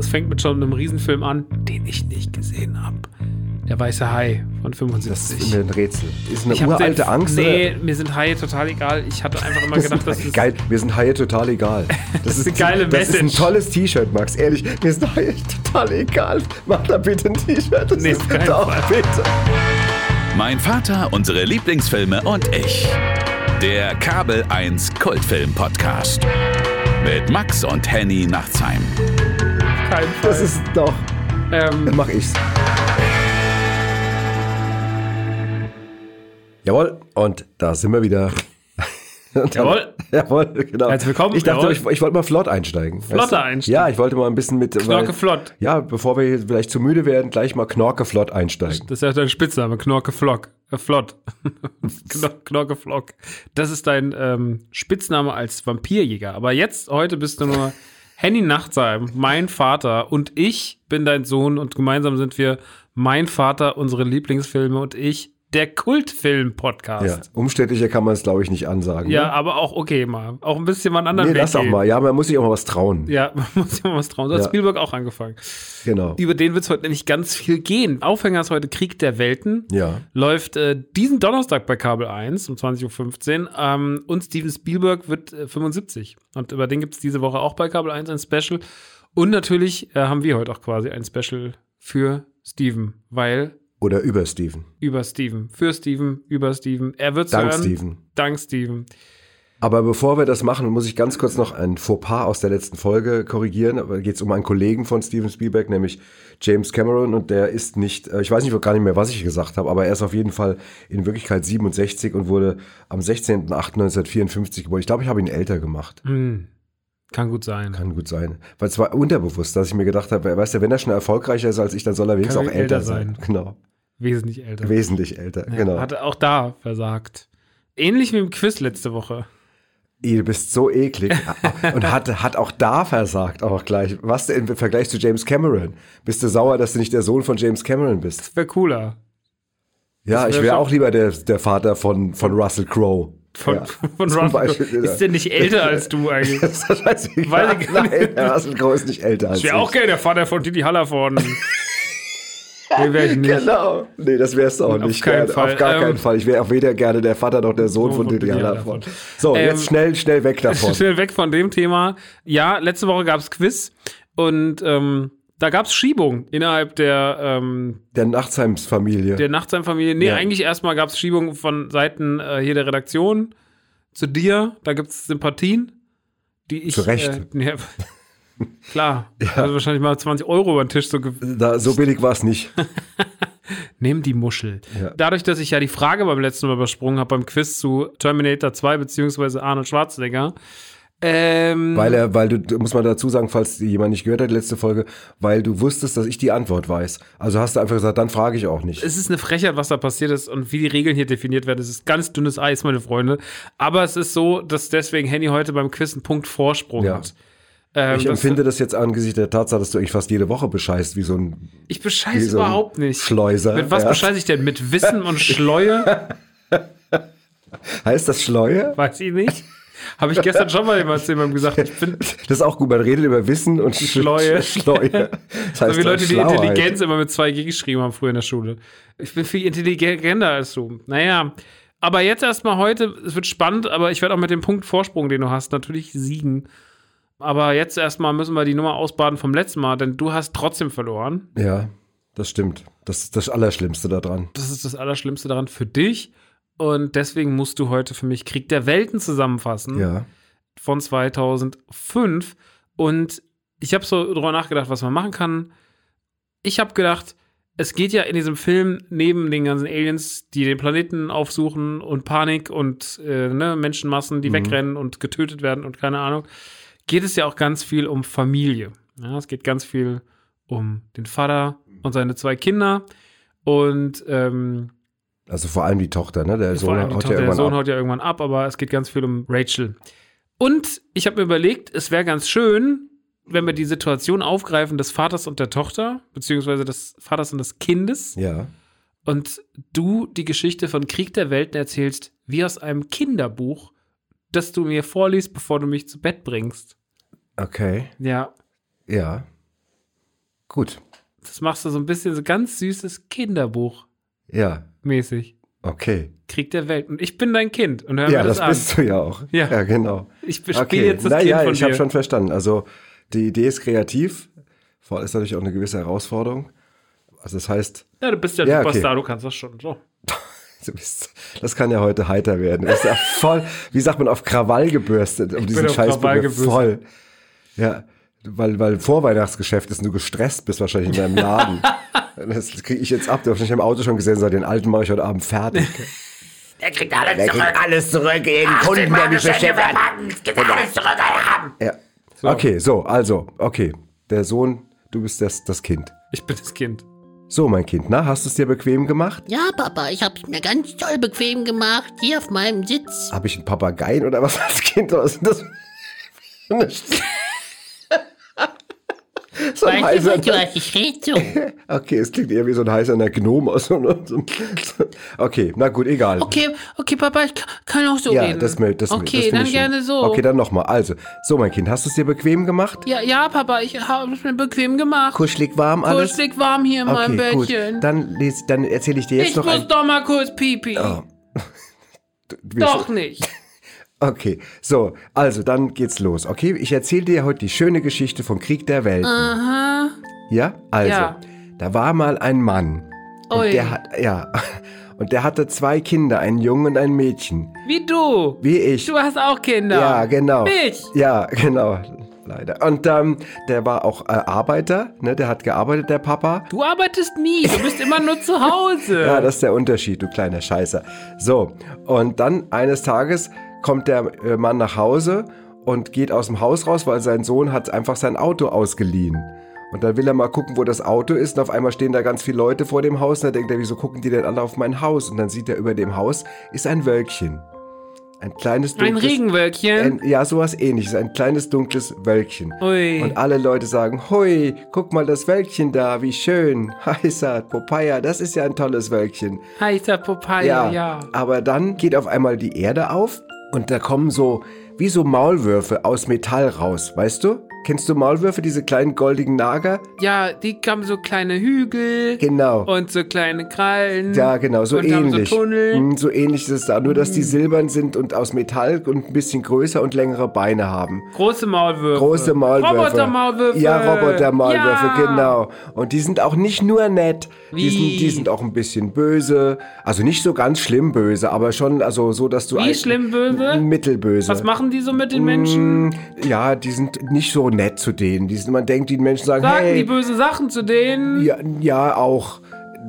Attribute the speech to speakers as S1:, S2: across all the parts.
S1: Das fängt mit schon einem Riesenfilm an, den ich nicht gesehen habe. Der weiße Hai von 75.
S2: Das ist mir ein Rätsel. Ist eine
S1: Ich
S2: uralte
S1: den-
S2: Angst?
S1: Nee, mir sind Haie total egal. Ich hatte einfach immer gedacht, dass das
S2: Geil, mir sind Haie total egal. Das,
S1: ist eine geile
S2: Das ist ein
S1: Message.
S2: tolles T-Shirt, Max. Ehrlich, mir sind Haie total egal. Mach da bitte ein T-Shirt. Das
S1: Nee,
S2: ist doch,
S1: Fall.
S2: bitte.
S3: Mein Vater, unsere Lieblingsfilme und ich. Der Kabel 1 Kultfilm Podcast. Mit Max und Henny Nachtsheim.
S1: Kein Fall.
S2: Das ist doch. Dann
S1: ähm,
S2: mach ich's. Jawohl, und da sind wir wieder. Dann-
S1: Jawohl.
S2: Jawohl, genau.
S1: Herzlich willkommen,
S2: Ich dachte, ich, ich wollte mal flott einsteigen.
S1: Flotter
S2: weißt du?
S1: einsteigen.
S2: Ja, ich wollte mal ein bisschen mit.
S1: Knorke flott.
S2: Ja, bevor wir vielleicht zu müde werden, gleich mal Knorke flott einsteigen.
S1: Das ist ja dein Spitzname, Knorke Flock. Äh, Flott. Kno- Knorke Flock. Das ist dein ähm, Spitzname als Vampirjäger. Aber jetzt, heute bist du nur Henny Nachtsheim, mein Vater und ich bin dein Sohn und gemeinsam sind wir mein Vater, unsere Lieblingsfilme und ich, der
S2: Ja,
S1: Kultfilm-Podcast.
S2: umständlicher kann man es, glaube ich, nicht ansagen.
S1: Ja,
S2: ne?
S1: aber auch okay mal. Auch ein bisschen mal einen anderen
S2: Nee,
S1: Weg
S2: auch
S1: gehen.
S2: mal. Ja, man muss sich auch mal was trauen.
S1: Ja, man muss sich mal was trauen. So hat
S2: Ja.
S1: Spielberg auch angefangen.
S2: Genau.
S1: Über den wird es heute nämlich ganz viel gehen. Aufhänger ist heute Krieg der Welten.
S2: Ja.
S1: Läuft äh, diesen Donnerstag bei Kabel 1 um 20.15 Uhr. Ähm, und Steven Spielberg wird äh, 75. Und über den gibt es diese Woche auch bei Kabel 1 ein Special. Und natürlich äh, haben wir heute auch quasi ein Special für Steven, weil
S2: Oder über Steven.
S1: über Steven, für Steven, über Steven. Er wird
S2: Dank
S1: hören.
S2: Steven.
S1: Dank Steven.
S2: Aber bevor wir das machen, muss ich ganz kurz noch ein Fauxpas aus der letzten Folge korrigieren. Da geht es um einen Kollegen von Steven Spielberg, nämlich James Cameron. Und der ist nicht, äh, ich weiß nicht gar nicht mehr, was ich gesagt habe, aber er ist auf jeden Fall in Wirklichkeit 67 und wurde am 16.08.1954 geboren. Ich glaube, ich habe ihn älter gemacht.
S1: Hm. Kann gut sein.
S2: Kann gut sein. Weil es war unterbewusst, dass ich mir gedacht habe, weißt du, wenn er schon erfolgreicher ist als ich, dann soll er wenigstens auch älter
S1: älter
S2: sein.
S1: sein.
S2: Genau.
S1: Wesentlich älter.
S2: Wesentlich älter.
S1: Ja,
S2: genau.
S1: Hat auch da versagt. Ähnlich wie im Quiz letzte Woche.
S2: Du bist so eklig. Und hat, hat auch da versagt, auch gleich. Was denn im Vergleich zu James Cameron? Bist du sauer, dass du nicht der Sohn von James Cameron bist?
S1: Wäre cooler.
S2: Ja,
S1: wär
S2: ich wäre auch lieber der, der Vater von, von Russell Crowe.
S1: Von,
S2: ja.
S1: von Russell
S2: Beispiel,
S1: Crowe. Ist der nicht älter als du eigentlich?
S2: Das.
S1: Weiß ich gar nicht.
S2: Nein, Russell Crowe ist nicht älter als
S1: Ich wäre auch gerne der Vater von Didi Hallervorden. Nee, wäre ich nicht.
S2: Genau. Nee, das wärst du auch
S1: Auf
S2: nicht.
S1: keinen. Fall.
S2: Auf gar
S1: Ähm,
S2: keinen Fall. Ich wäre auch weder gerne der Vater noch der Sohn
S1: Sohn
S2: von
S1: von
S2: Didi
S1: Didi
S2: Hallervorden.
S1: Hallervorden.
S2: So,
S1: Ähm,
S2: jetzt schnell, schnell weg davon.
S1: Schnell weg von dem Thema. Ja, letzte Woche gab es Quiz und ähm, da gab es Schiebung innerhalb der, ähm,
S2: Der Nachtsheimsfamilie.
S1: der Nachtsheim-Familie. Nee,
S2: Ja.
S1: eigentlich erstmal gab es Schiebung von Seiten äh, hier der Redaktion zu dir. Da gibt es Sympathien, die ich.
S2: Zu Recht.
S1: Äh, ja, klar. Also wahrscheinlich mal 20 Euro über den Tisch so
S2: da, so billig war es nicht.
S1: Nimm die Muschel.
S2: Ja.
S1: Dadurch, dass ich ja die Frage beim letzten Mal übersprungen habe beim Quiz zu Terminator 2 beziehungsweise Arnold Schwarzenegger. Ähm,
S2: Weil er, weil du, muss man dazu sagen, falls jemand nicht gehört hat, die letzte Folge, weil du wusstest, dass ich die Antwort weiß. Also hast du einfach gesagt, dann frage ich auch nicht.
S1: es ist eine Frechheit, was da passiert ist und wie die Regeln hier definiert werden. Es ist ganz dünnes Eis, meine Freunde. Aber es ist so, dass deswegen Henny heute beim Quiz einen Punkt Vorsprung
S2: Ja.
S1: hat. Ähm,
S2: Ich empfinde das jetzt angesichts der Tatsache, dass du eigentlich fast jede Woche bescheißt, wie so ein
S1: ich bescheiße
S2: so
S1: überhaupt nicht.
S2: Schleuser.
S1: Mit was
S2: ja.
S1: bescheiße ich denn? Mit Wissen und Schleue?
S2: Heißt das Schleue?
S1: Weiß ich nicht. Habe ich gestern schon mal jemandem gesagt. Ich bin
S2: Das ist auch gut, man redet über Wissen und Sch-
S1: Schleue.
S2: Sch- Schleue. Das heißt
S1: so wie Leute, die. Intelligenz immer mit 2G geschrieben haben früher in der Schule. Ich bin viel intelligenter als du. Naja, aber jetzt erstmal heute, es wird spannend, aber ich werde auch mit dem Punkt Vorsprung, den du hast, natürlich siegen. Aber jetzt erstmal müssen wir die Nummer ausbaden vom letzten Mal, denn du hast trotzdem verloren.
S2: Ja, das stimmt. Das ist das Allerschlimmste daran.
S1: Das ist das Allerschlimmste daran für dich. Und deswegen musst du heute für mich Krieg der Welten zusammenfassen.
S2: Ja.
S1: von 2005 und ich habe so drüber nachgedacht, was man machen kann. Ich habe gedacht, es geht ja in diesem Film neben den ganzen Aliens, die den Planeten aufsuchen und Panik und äh, ne, Menschenmassen, die wegrennen und getötet werden und keine Ahnung, geht es ja auch ganz viel um Familie. Ja, es geht ganz viel um den Vater und seine zwei Kinder und ähm,
S2: Also vor allem die Tochter, ne? Der Sohn haut
S1: Tochter,
S2: ja
S1: der
S2: irgendwann
S1: Sohn haut ja irgendwann ab, aber es geht ganz viel um Rachel. Und ich habe mir überlegt, es wäre ganz schön, wenn wir die Situation aufgreifen des Vaters und der Tochter, beziehungsweise des Vaters und des Kindes,
S2: Ja.
S1: und du die Geschichte von Krieg der Welten erzählst, wie aus einem Kinderbuch, das du mir vorliest, bevor du mich zu Bett bringst.
S2: Okay.
S1: Ja.
S2: Ja. Gut.
S1: Das machst du so ein bisschen so ganz süßes Kinderbuch
S2: Ja,
S1: mäßig.
S2: okay.
S1: Krieg der Welt. Und ich bin dein Kind. Und hör
S2: Ja,
S1: mir das,
S2: das
S1: an.
S2: bist du ja auch.
S1: Ja.
S2: ja genau.
S1: Ich spiele
S2: Okay,
S1: jetzt das
S2: naja,
S1: Kind von
S2: ich habe schon verstanden. Also die Idee ist kreativ, vor ist natürlich auch eine gewisse Herausforderung. Also das heißt,
S1: ja, du bist ja,
S2: Ja,
S1: Superstar,
S2: okay.
S1: du kannst das schon. So.
S2: du bist, das kann ja heute heiter werden. Das ist ja voll, wie sagt man, auf Krawall gebürstet, um diesen
S1: auf
S2: Scheiß
S1: Krawall gebürstet.
S2: voll. Ja, weil, weil Vorweihnachtsgeschäft ist und du gestresst bist wahrscheinlich in deinem Laden. das kriege ich jetzt ab. Du hast nicht im Auto schon gesehen, seit den alten mache ich heute Abend fertig.
S4: Er kriegt alles
S2: Der kriegt
S4: zurück.
S2: alles zurück, jeden
S4: Ach,
S2: Kunden, der mich beschäftigt.
S4: gibt alles zurück. Alter.
S2: Ja. Okay, so, also, okay. Der Sohn, du bist das, das Kind.
S1: Ich bin das Kind.
S2: So, mein Kind, na, hast du es dir bequem gemacht?
S4: Ja, Papa, ich hab's mir ganz toll bequem gemacht. Hier auf meinem Sitz.
S2: Habe ich einen Papageien oder was als Kind? Was ist das? So ein
S4: Weißt du,
S2: heißer,
S4: was du hast? Ich red so.
S2: okay, es klingt eher wie so ein heißerner Gnome aus so, so, Okay, na gut, egal.
S1: Okay, okay, Papa, ich kann auch so
S2: ja,
S1: reden.
S2: das, mö- das,
S1: Okay,
S2: das
S1: dann
S2: ich schön.
S1: gerne so.
S2: Okay, dann nochmal. Also, so mein Kind, hast du es dir bequem gemacht?
S1: Ja, ja, Papa, ich habe es mir bequem gemacht.
S2: Kuschelig warm alles?
S1: Kuschelig warm hier in meinem
S2: okay, gut.
S1: Bettchen.
S2: Dann, les- dann erzähle ich dir jetzt
S1: ich
S2: noch
S1: muss
S2: ein...
S1: doch mal kurz pipi.
S2: Oh.
S1: Doch nicht.
S2: Okay, so, also dann geht's los, okay? Ich erzähle dir heute die schöne Geschichte vom Krieg der Welten.
S1: Aha.
S2: Ja? Also,
S1: Ja.
S2: da war mal ein Mann. Und
S1: Ui.
S2: der hat, ja, und der hatte zwei Kinder, einen Jungen und ein Mädchen.
S1: Wie du.
S2: Wie ich.
S1: Du hast auch Kinder.
S2: ja, genau.
S1: Mich.
S2: Ja, genau. Leider. Und ähm, der war auch äh, Arbeiter, ne? Der hat gearbeitet, der Papa.
S1: Du arbeitest nie. Du bist immer nur zu Hause.
S2: Ja, das ist der Unterschied, du kleiner Scheißer. So, und dann eines Tages kommt der äh, Mann nach Hause und geht aus dem Haus raus, weil sein Sohn hat einfach sein Auto ausgeliehen. Und dann will er mal gucken, wo das Auto ist. Und auf einmal stehen da ganz viele Leute vor dem Haus. Und dann denkt er, wieso gucken die denn alle auf mein Haus? Und dann sieht er, über dem Haus ist ein Wölkchen. Ein kleines
S1: Ein
S2: dunkles...
S1: Regenwölkchen.
S2: Ein, ja, sowas ähnliches. Ein kleines dunkles Wölkchen.
S1: Ui.
S2: Und alle Leute sagen, hui, guck mal das Wölkchen da, wie schön. Heißer, Popeye, das ist ja ein tolles Wölkchen.
S1: Heißer Popeye, ja.
S2: Aber dann geht auf einmal die Erde auf und da kommen so, wie so Maulwürfe aus Metall raus, weißt du? Kennst du Maulwürfe, diese kleinen goldigen Nager?
S1: Ja, die haben so kleine Hügel.
S2: Genau.
S1: Und so kleine Krallen.
S2: Ja, genau, so
S1: und
S2: ähnlich.
S1: Haben so Tunnel.
S2: Mm, so ähnlich ist es da, nur dass die silbern sind und aus Metall und ein bisschen größer und längere Beine haben.
S1: Große Maulwürfe.
S2: Große Maulwürfe.
S1: Robotermaulwürfe.
S2: Ja, Robotermaulwürfe,
S1: Ja.
S2: genau. Und die sind auch nicht nur nett, die
S1: Wie?
S2: sind, die sind auch ein bisschen böse. Also nicht so ganz schlimm böse, aber schon also so, dass du
S1: Wie schlimm böse?
S2: mittelböse.
S1: Was machen die so mit den Menschen?
S2: Mm, Ja, die sind nicht so nett zu denen. Die sind, man denkt, die Menschen sagen,
S1: Sagen
S2: hey,
S1: die böse Sachen zu denen?
S2: ja, ja, auch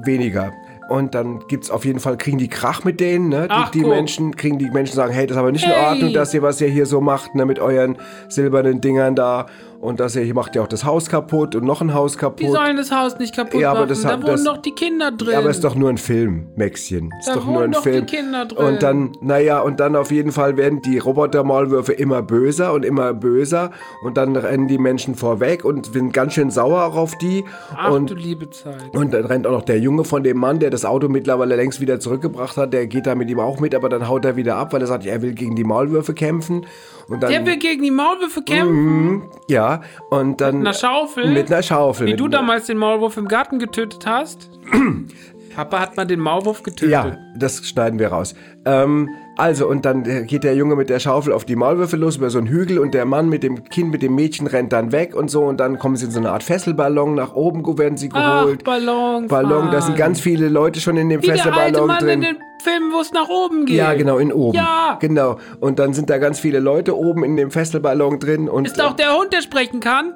S2: weniger. Und dann gibt's auf jeden Fall, kriegen die Krach mit denen, ne? Die,
S1: Ach,
S2: die. Menschen, kriegen die Menschen sagen, hey, das ist aber nicht in
S1: Hey.
S2: Ordnung, dass ihr, was ihr hier so macht, ne, mit euren silbernen Dingern da. Und dass hier macht ja auch das Haus kaputt und noch ein Haus
S1: Die
S2: kaputt.
S1: sollen das Haus nicht kaputt
S2: Ja, aber
S1: machen.
S2: das
S1: da
S2: hat-
S1: wohnen
S2: das-
S1: doch die Kinder drin.
S2: Ja, aber ist doch nur ein Film, Maxchen. Ist
S1: Da
S2: doch nur
S1: wohnen
S2: ein
S1: doch die
S2: Film.
S1: Kinder drin.
S2: Und dann, naja, und dann auf jeden Fall werden die Robotermaulwürfe immer böser und immer böser. Und dann rennen die Menschen vorweg und sind ganz schön sauer auch auf die.
S1: Ach
S2: und
S1: du liebe Zeit.
S2: und dann rennt auch noch der Junge von dem Mann, der das Auto mittlerweile längst wieder zurückgebracht hat. Der geht da mit ihm auch mit, aber dann haut er wieder ab, weil er sagt, er will gegen die Maulwürfe kämpfen. Und dann,
S1: Der will gegen die Maulwürfe kämpfen.
S2: ja, und dann
S1: Mit einer Schaufel.
S2: mit einer Schaufel.
S1: Wie du damals den Maulwurf im Garten getötet hast. Papa hat mal den Maulwurf getötet.
S2: Ja, das schneiden wir raus. Ähm, also, und dann äh, geht der Junge mit der Schaufel auf die Maulwürfe los über so einen Hügel und der Mann mit dem Kind, mit dem Mädchen rennt dann weg und so und dann kommen sie in so eine Art Fesselballon, nach oben werden sie
S1: Ach,
S2: geholt.
S1: Ballon.
S2: Ballon, da sind ganz viele Leute schon in dem
S1: Wie der alte
S2: Fesselballon
S1: Mann
S2: drin.
S1: in den Filmen, wo es nach oben geht.
S2: Ja, genau, in oben.
S1: Ja.
S2: Genau. Und dann sind da ganz viele Leute oben in dem Fesselballon drin und
S1: Ist auch der Hund, der sprechen kann?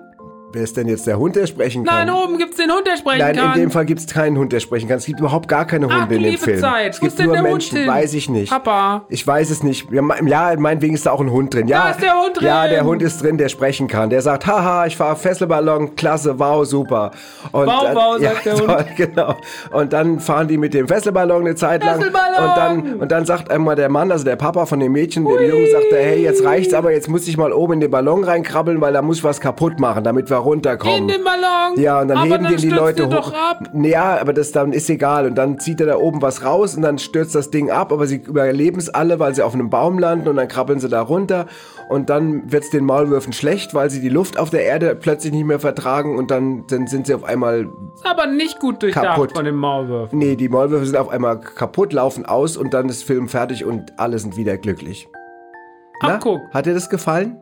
S2: Wer ist denn jetzt der Hund, der sprechen kann?
S1: Nein, oben gibt's den Hund, der sprechen
S2: Nein,
S1: kann.
S2: in dem Fall gibt es keinen Hund, der sprechen kann. Es gibt überhaupt gar keine Hunde
S1: Ach,
S2: in dem
S1: liebe
S2: Film.
S1: Zeit.
S2: Es
S1: Wo
S2: gibt
S1: ist denn
S2: nur
S1: der Hund
S2: Menschen,
S1: hin?
S2: weiß ich nicht.
S1: Papa.
S2: Ich weiß es nicht. Ja, me- ja, meinetwegen ist da auch ein Hund drin. Ja,
S1: Da ist der Hund drin.
S2: Ja, der Hund ist drin, der sprechen kann. Der sagt, haha, ich fahre Fesselballon, klasse, wow, super. Und,
S1: Wow,
S2: äh,
S1: wow, sagt der Hund.
S2: Genau. Und dann fahren die mit dem Fesselballon eine Zeit lang.
S1: Fesselballon!
S2: Und dann, und dann sagt einmal der Mann, also der Papa von dem Mädchen, dem Jungen, sagt er, hey, jetzt reicht's aber, jetzt muss ich mal oben in den Ballon reinkrabbeln, weil da muss ich was kaputt machen, damit wir runterkommen.
S1: In den Ballon.
S2: Ja, und dann
S1: Aber
S2: heben
S1: dann
S2: den die Leute hoch.
S1: doch ab.
S2: Ja, aber das dann ist egal. Und dann zieht er da oben was raus und dann stürzt das Ding ab, aber sie überleben es alle, weil sie auf einem Baum landen und dann krabbeln sie da runter. Und dann wird es den Maulwürfen schlecht, weil sie die Luft auf der Erde plötzlich nicht mehr vertragen und dann, dann sind sie auf einmal.
S1: Aber nicht gut durchdacht
S2: Kaputt.
S1: von dem Maulwurf.
S2: Nee, die Maulwürfe sind auf einmal kaputt, laufen aus und dann ist Film fertig und alle sind wieder glücklich. Na,
S1: Abguck.
S2: hat dir das gefallen?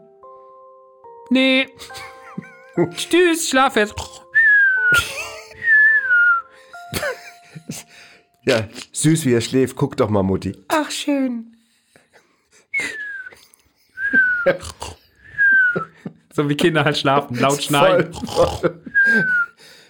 S1: Nee. Tschüss, schlaf jetzt.
S2: Ja, süß wie er schläft. Guck doch mal, Mutti. Ach, schön.
S1: So wie Kinder halt schlafen, laut schneiden.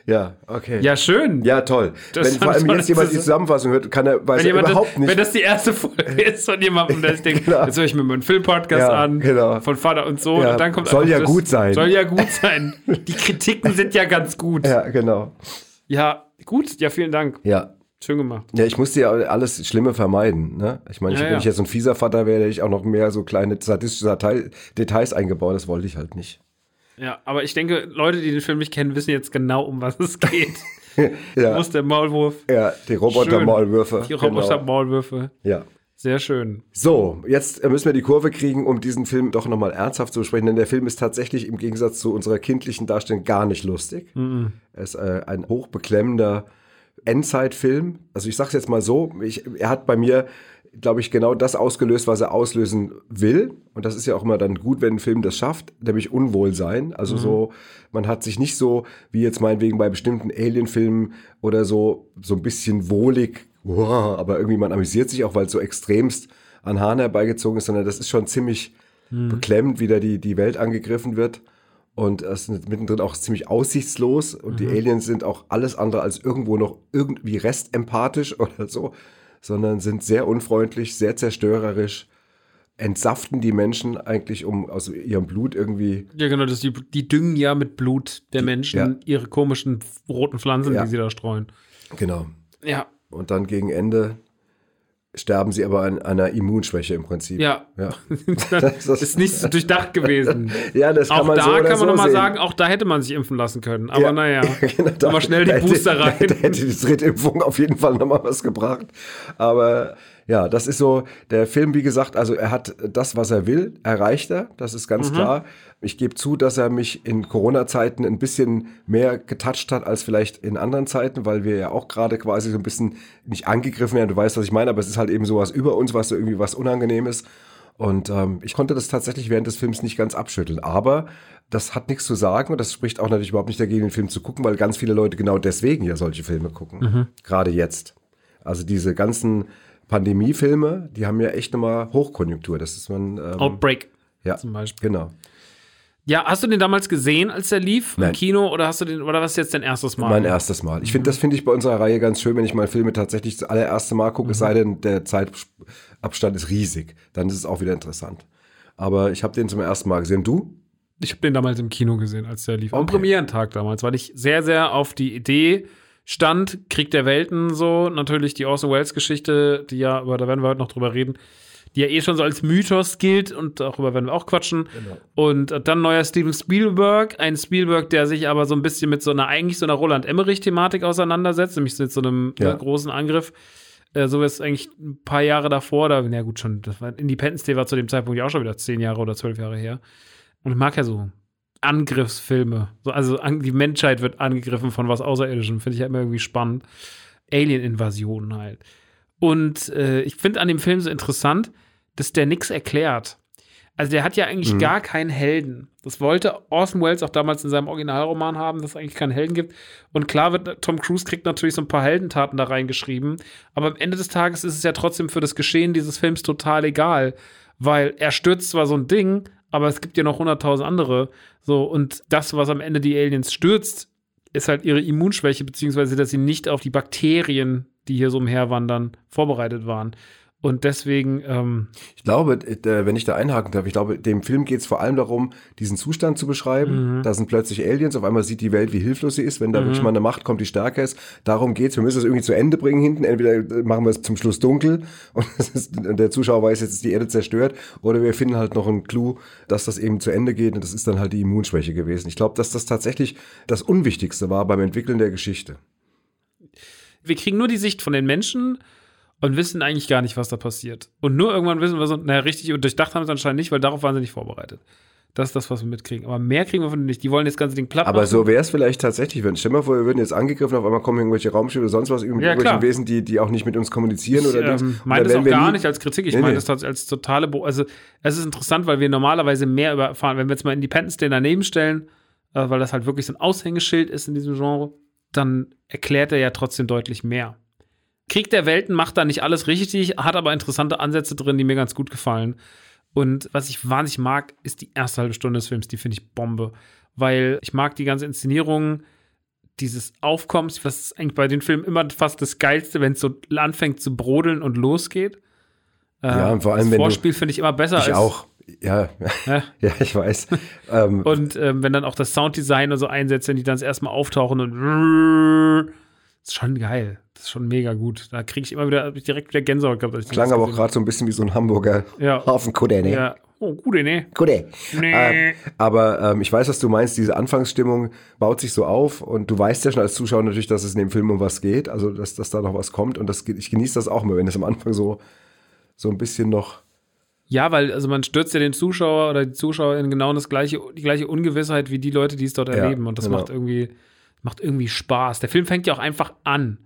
S2: Ja, okay.
S1: Ja, schön.
S2: Ja, toll.
S1: Das
S2: wenn vor allem jetzt jemand die Zusammenfassung hört, kann er, weiß er überhaupt nicht.
S1: wenn das die erste Folge ist von jemandem, der sich denkt,
S2: Genau.
S1: jetzt höre ich mir meinen Filmpodcast
S2: Ja,
S1: an,
S2: genau.
S1: von Vater und Sohn,
S2: Ja,
S1: und dann kommt
S2: soll ja
S1: das,
S2: gut sein.
S1: Soll ja gut sein. Die Kritiken sind ja ganz gut. Ja,
S2: ja, genau.
S1: gut, ja, vielen Dank.
S2: Ja.
S1: Schön gemacht.
S2: Ja, ich musste ja alles Schlimme vermeiden. Ne? Ich meine, ich,
S1: Ja,
S2: wenn
S1: ja.
S2: ich jetzt so ein fieser Vater wäre, hätte ich auch noch mehr so kleine sadistische Detail, Details eingebaut. Das wollte ich halt nicht.
S1: Ja, aber ich denke, Leute, die den Film nicht kennen, wissen jetzt genau, um was es geht. Wo
S2: Ja,
S1: ist der Maulwurf?
S2: ja die Roboter-Maulwürfe.
S1: Die Roboter-Maulwürfe.
S2: Ja.
S1: Sehr schön.
S2: So, jetzt müssen wir die Kurve kriegen, um diesen Film doch nochmal ernsthaft zu besprechen, denn der Film ist tatsächlich im Gegensatz zu unserer kindlichen Darstellung gar nicht lustig. Er ist äh, ein hochbeklemmender Endzeitfilm. Also ich sag's jetzt mal so, ich, er hat bei mir, glaube ich, genau das ausgelöst, was er auslösen will. Und das ist ja auch immer dann gut, wenn ein Film das schafft, nämlich Unwohlsein. Also so, man hat sich nicht so, wie jetzt meinetwegen bei bestimmten Alien-Filmen oder so, so ein bisschen wohlig, wow, aber irgendwie man amüsiert sich auch, weil es so extremst an Haaren herbeigezogen ist, sondern das ist schon ziemlich beklemmend, wie da die, die Welt angegriffen wird. Und es ist mittendrin auch ziemlich aussichtslos. Und die Aliens sind auch alles andere als irgendwo noch irgendwie restempathisch oder so, sondern sind sehr unfreundlich, sehr zerstörerisch, entsaften die Menschen eigentlich, um aus ihrem Blut irgendwie.
S1: Ja, genau, das die, die düngen ja mit Blut der Menschen
S2: ja.
S1: ihre komischen roten Pflanzen,
S2: Ja.
S1: die sie da streuen.
S2: Genau.
S1: Ja,
S2: Und dann gegen Ende sterben sie aber an einer Immunschwäche im Prinzip.
S1: ja.
S2: Ja,
S1: das ist nicht so durchdacht gewesen.
S2: ja das kann
S1: auch
S2: man
S1: da
S2: so
S1: kann man
S2: so
S1: nochmal sagen, auch da hätte man sich impfen lassen können. Aber
S2: Ja.
S1: naja,
S2: Genau, da-
S1: nochmal schnell die
S2: da hätte-
S1: Booster rein.
S2: Da hätte die Drittimpfung auf jeden Fall nochmal was gebracht. Aber ja, das ist so, der Film, wie gesagt, also er hat das, was er will, erreicht er, das ist
S1: Mhm.
S2: ganz klar. Ich gebe zu, dass er mich in Corona-Zeiten ein bisschen mehr getoucht hat als vielleicht in anderen Zeiten, weil wir ja auch gerade quasi so ein bisschen nicht angegriffen werden. Du weißt, was ich meine, aber es ist halt eben sowas über uns, was so irgendwie was Unangenehmes. Und ähm, ich konnte das tatsächlich während des Films nicht ganz abschütteln. Aber das hat nichts zu sagen und das spricht auch natürlich überhaupt nicht dagegen, den Film zu gucken, weil ganz viele Leute genau deswegen ja solche Filme gucken. Gerade jetzt. Also diese ganzen Pandemiefilme, die haben ja echt nochmal Hochkonjunktur. Das ist man. Ähm,
S1: Outbreak
S2: ja,
S1: zum Beispiel.
S2: Genau.
S1: Ja, hast du den damals gesehen, als der lief
S2: Nein.
S1: im Kino? Oder hast du den, oder was ist jetzt dein erstes Mal?
S2: Mein erstes Mal. Ich finde, das finde ich bei unserer Reihe ganz schön, wenn ich mal Filme tatsächlich das allererste Mal gucke, es sei denn, der Zeitabstand ist riesig. Dann ist es auch wieder interessant. Aber ich habe den zum ersten Mal gesehen. Du?
S1: Ich habe den damals im Kino gesehen, als der lief. Am
S2: Okay.
S1: Premierentag damals, weil ich sehr, sehr auf die Idee stand, Krieg der Welten so, natürlich die Orson Welles Geschichte, die ja, aber da werden wir heute noch drüber reden, die ja eh schon so als Mythos gilt und darüber werden wir auch quatschen. Und dann neuer Steven Spielberg, ein Spielberg, der sich aber so ein bisschen mit so einer, eigentlich so einer Roland Emmerich-Thematik auseinandersetzt, nämlich mit so einem
S2: Ja.
S1: ne, großen Angriff. Äh, so wie es eigentlich ein paar Jahre davor, da, na gut, schon, das war, Independence Day war zu dem Zeitpunkt ja auch schon wieder zehn Jahre oder zwölf Jahre her. Und ich mag ja so Angriffsfilme. So, also an, die Menschheit wird angegriffen von was Außerirdischem. Finde ich ja immer irgendwie spannend. Alien-Invasionen halt. Und äh, ich finde an dem Film so interessant, dass der nichts erklärt. Also der hat ja eigentlich gar keinen Helden. Das wollte Orson Welles auch damals in seinem Originalroman haben, dass es eigentlich keinen Helden gibt. Und klar wird Tom Cruise kriegt natürlich so ein paar Heldentaten da reingeschrieben. Aber am Ende des Tages ist es ja trotzdem für das Geschehen dieses Films total egal. Weil er stürzt zwar so ein Ding, aber es gibt ja noch hunderttausend andere. So, und das, was am Ende die Aliens stürzt, ist halt ihre Immunschwäche, beziehungsweise dass sie nicht auf die Bakterien, die hier so umherwandern, vorbereitet waren. Und deswegen, ähm,
S2: Ich glaube, äh, wenn ich da einhaken darf, ich glaube, dem Film geht es vor allem darum, diesen Zustand zu beschreiben. Da sind plötzlich Aliens, auf einmal sieht die Welt, wie hilflos sie ist, wenn da wirklich mal eine Macht kommt, die stärker ist. Darum geht's. Wir müssen es irgendwie zu Ende bringen hinten. Entweder äh, machen wir es zum Schluss dunkel und, es ist, der Zuschauer weiß, jetzt ist die Erde zerstört, oder wir finden halt noch einen Clou, dass das eben zu Ende geht und das ist dann halt die Immunschwäche gewesen. Ich glaube, dass das tatsächlich das Unwichtigste war beim Entwickeln der Geschichte.
S1: wir kriegen nur die Sicht von den Menschen und wissen eigentlich gar nicht, was da passiert. Und nur irgendwann wissen wir so, naja, richtig und durchdacht haben sie anscheinend nicht, weil darauf waren sie nicht vorbereitet. Das ist das, was wir mitkriegen. Aber mehr kriegen wir von denen nicht. Die wollen das ganze Ding platt
S2: Aber
S1: machen.
S2: so wäre es vielleicht tatsächlich, wenn, stell mal vor, wir würden jetzt angegriffen, auf einmal kommen irgendwelche Raumschiffe oder sonst was,
S1: Ja,
S2: irgendwelche
S1: klar.
S2: Wesen, die, die auch nicht mit uns kommunizieren
S1: Ich
S2: oder
S1: ähm, meine das auch gar nicht als Kritik. Ich
S2: Nee,
S1: meine
S2: nee.
S1: das als, totale. Bo also, es ist interessant, weil wir normalerweise mehr über erfahren. Wenn wir jetzt mal Independence Day daneben stellen, äh, weil das halt wirklich so ein Aushängeschild ist in diesem Genre, dann erklärt er ja trotzdem deutlich mehr. Krieg der Welten macht da nicht alles richtig, hat aber interessante Ansätze drin, die mir ganz gut gefallen. Und was ich wahnsinnig mag, ist die erste halbe Stunde des Films. Die finde ich Bombe. Weil ich mag die ganze Inszenierung dieses Aufkommens. Das ist eigentlich bei den Filmen immer fast das Geilste, wenn es so anfängt zu brodeln und losgeht. Äh,
S2: Ja, und vor allem,
S1: das
S2: wenn
S1: Vorspiel finde ich immer besser
S2: Ich
S1: als.
S2: auch. Ja,
S1: Ja.
S2: ja, ich weiß. ähm,
S1: Und ähm, wenn dann auch das Sounddesign und so einsetzt, wenn die dann das erste Mal auftauchen und ist schon geil. Das ist schon mega gut. Da kriege ich immer wieder ich direkt wieder Gänsehaut gehabt. als
S2: klang aber auch gerade so ein bisschen wie so ein Hamburger
S1: Ja.
S2: Hafenkudde,
S1: habe.
S2: ne?
S1: Ja. Oh, gut, ne?
S2: Kudde.
S1: Nee.
S2: Ähm, aber ähm, ich weiß, was du meinst. Diese Anfangsstimmung baut sich so auf und du weißt ja schon als Zuschauer natürlich, dass es in dem Film um was geht. Also, dass, dass da noch was kommt und das, ich genieße das auch immer, wenn es am Anfang so, so ein bisschen noch
S1: Ja, weil also man stürzt ja den Zuschauer oder die Zuschauer in genau das gleiche, die gleiche Ungewissheit wie die Leute, die es dort
S2: Ja,
S1: erleben. Und das
S2: genau.
S1: macht irgendwie, macht irgendwie Spaß. Der Film fängt ja auch einfach an.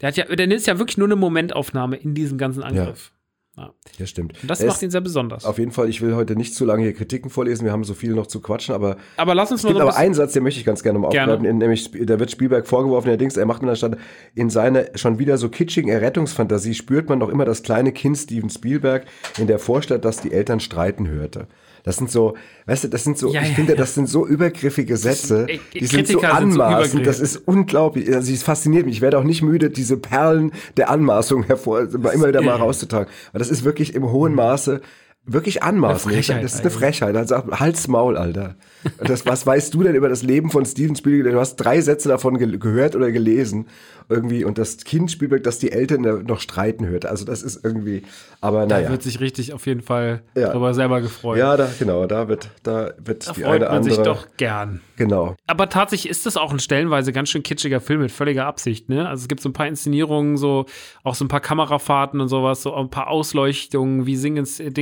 S1: Der hat ja, der ist ja wirklich nur eine Momentaufnahme in diesem ganzen Angriff. Ja.
S2: Ja, stimmt.
S1: Und das
S2: Er
S1: macht ihn sehr besonders.
S2: Auf jeden Fall, ich will heute nicht zu lange hier Kritiken vorlesen, wir haben so viel noch zu quatschen, aber
S1: aber lass uns
S2: es
S1: mal
S2: gibt aber einen Satz, den möchte ich ganz gerne mal aufgreifen, in- nämlich da wird Spielberg vorgeworfen, allerdings, er macht mit der Stadt, in seiner schon wieder so kitschigen Errettungsfantasie spürt man noch immer das kleine Kind Steven Spielberg in der Vorstadt, das die Eltern streiten hörte. Das sind so, weißt du, das sind so,
S1: Ja,
S2: ich
S1: ja,
S2: finde,
S1: ja.
S2: das sind so übergriffige Sätze,
S1: ey,
S2: die sind so
S1: Kritiker sind so
S2: anmaßend,
S1: übergriffig.
S2: das ist unglaublich, also es fasziniert mich, ich werde auch nicht müde, diese Perlen der Anmaßung hervor, immer wieder mal rauszutragen, weil das ist wirklich im hohen Maße wirklich anmaßend. Das ist eine Frechheit. Dann sagt Hals Maul, Alter. Das, was weißt du denn über das Leben von Steven Spielberg? Du hast drei Sätze davon ge gehört oder gelesen irgendwie und das Kind Spielberg, das die Eltern da noch streiten hört. Also das ist irgendwie, aber
S1: da
S2: naja.
S1: wird sich richtig auf jeden Fall
S2: Ja.
S1: darüber selber gefreut.
S2: Ja, da, genau, da wird, da wird
S1: da
S2: die
S1: freut
S2: eine
S1: man
S2: andere.
S1: sich doch gern.
S2: Genau.
S1: Aber tatsächlich ist das auch ein stellenweise ganz schön kitschiger Film mit völliger Absicht, ne? Also es gibt so ein paar Inszenierungen, so auch so ein paar Kamerafahrten und sowas, so ein paar Ausleuchtungen, wie Dinge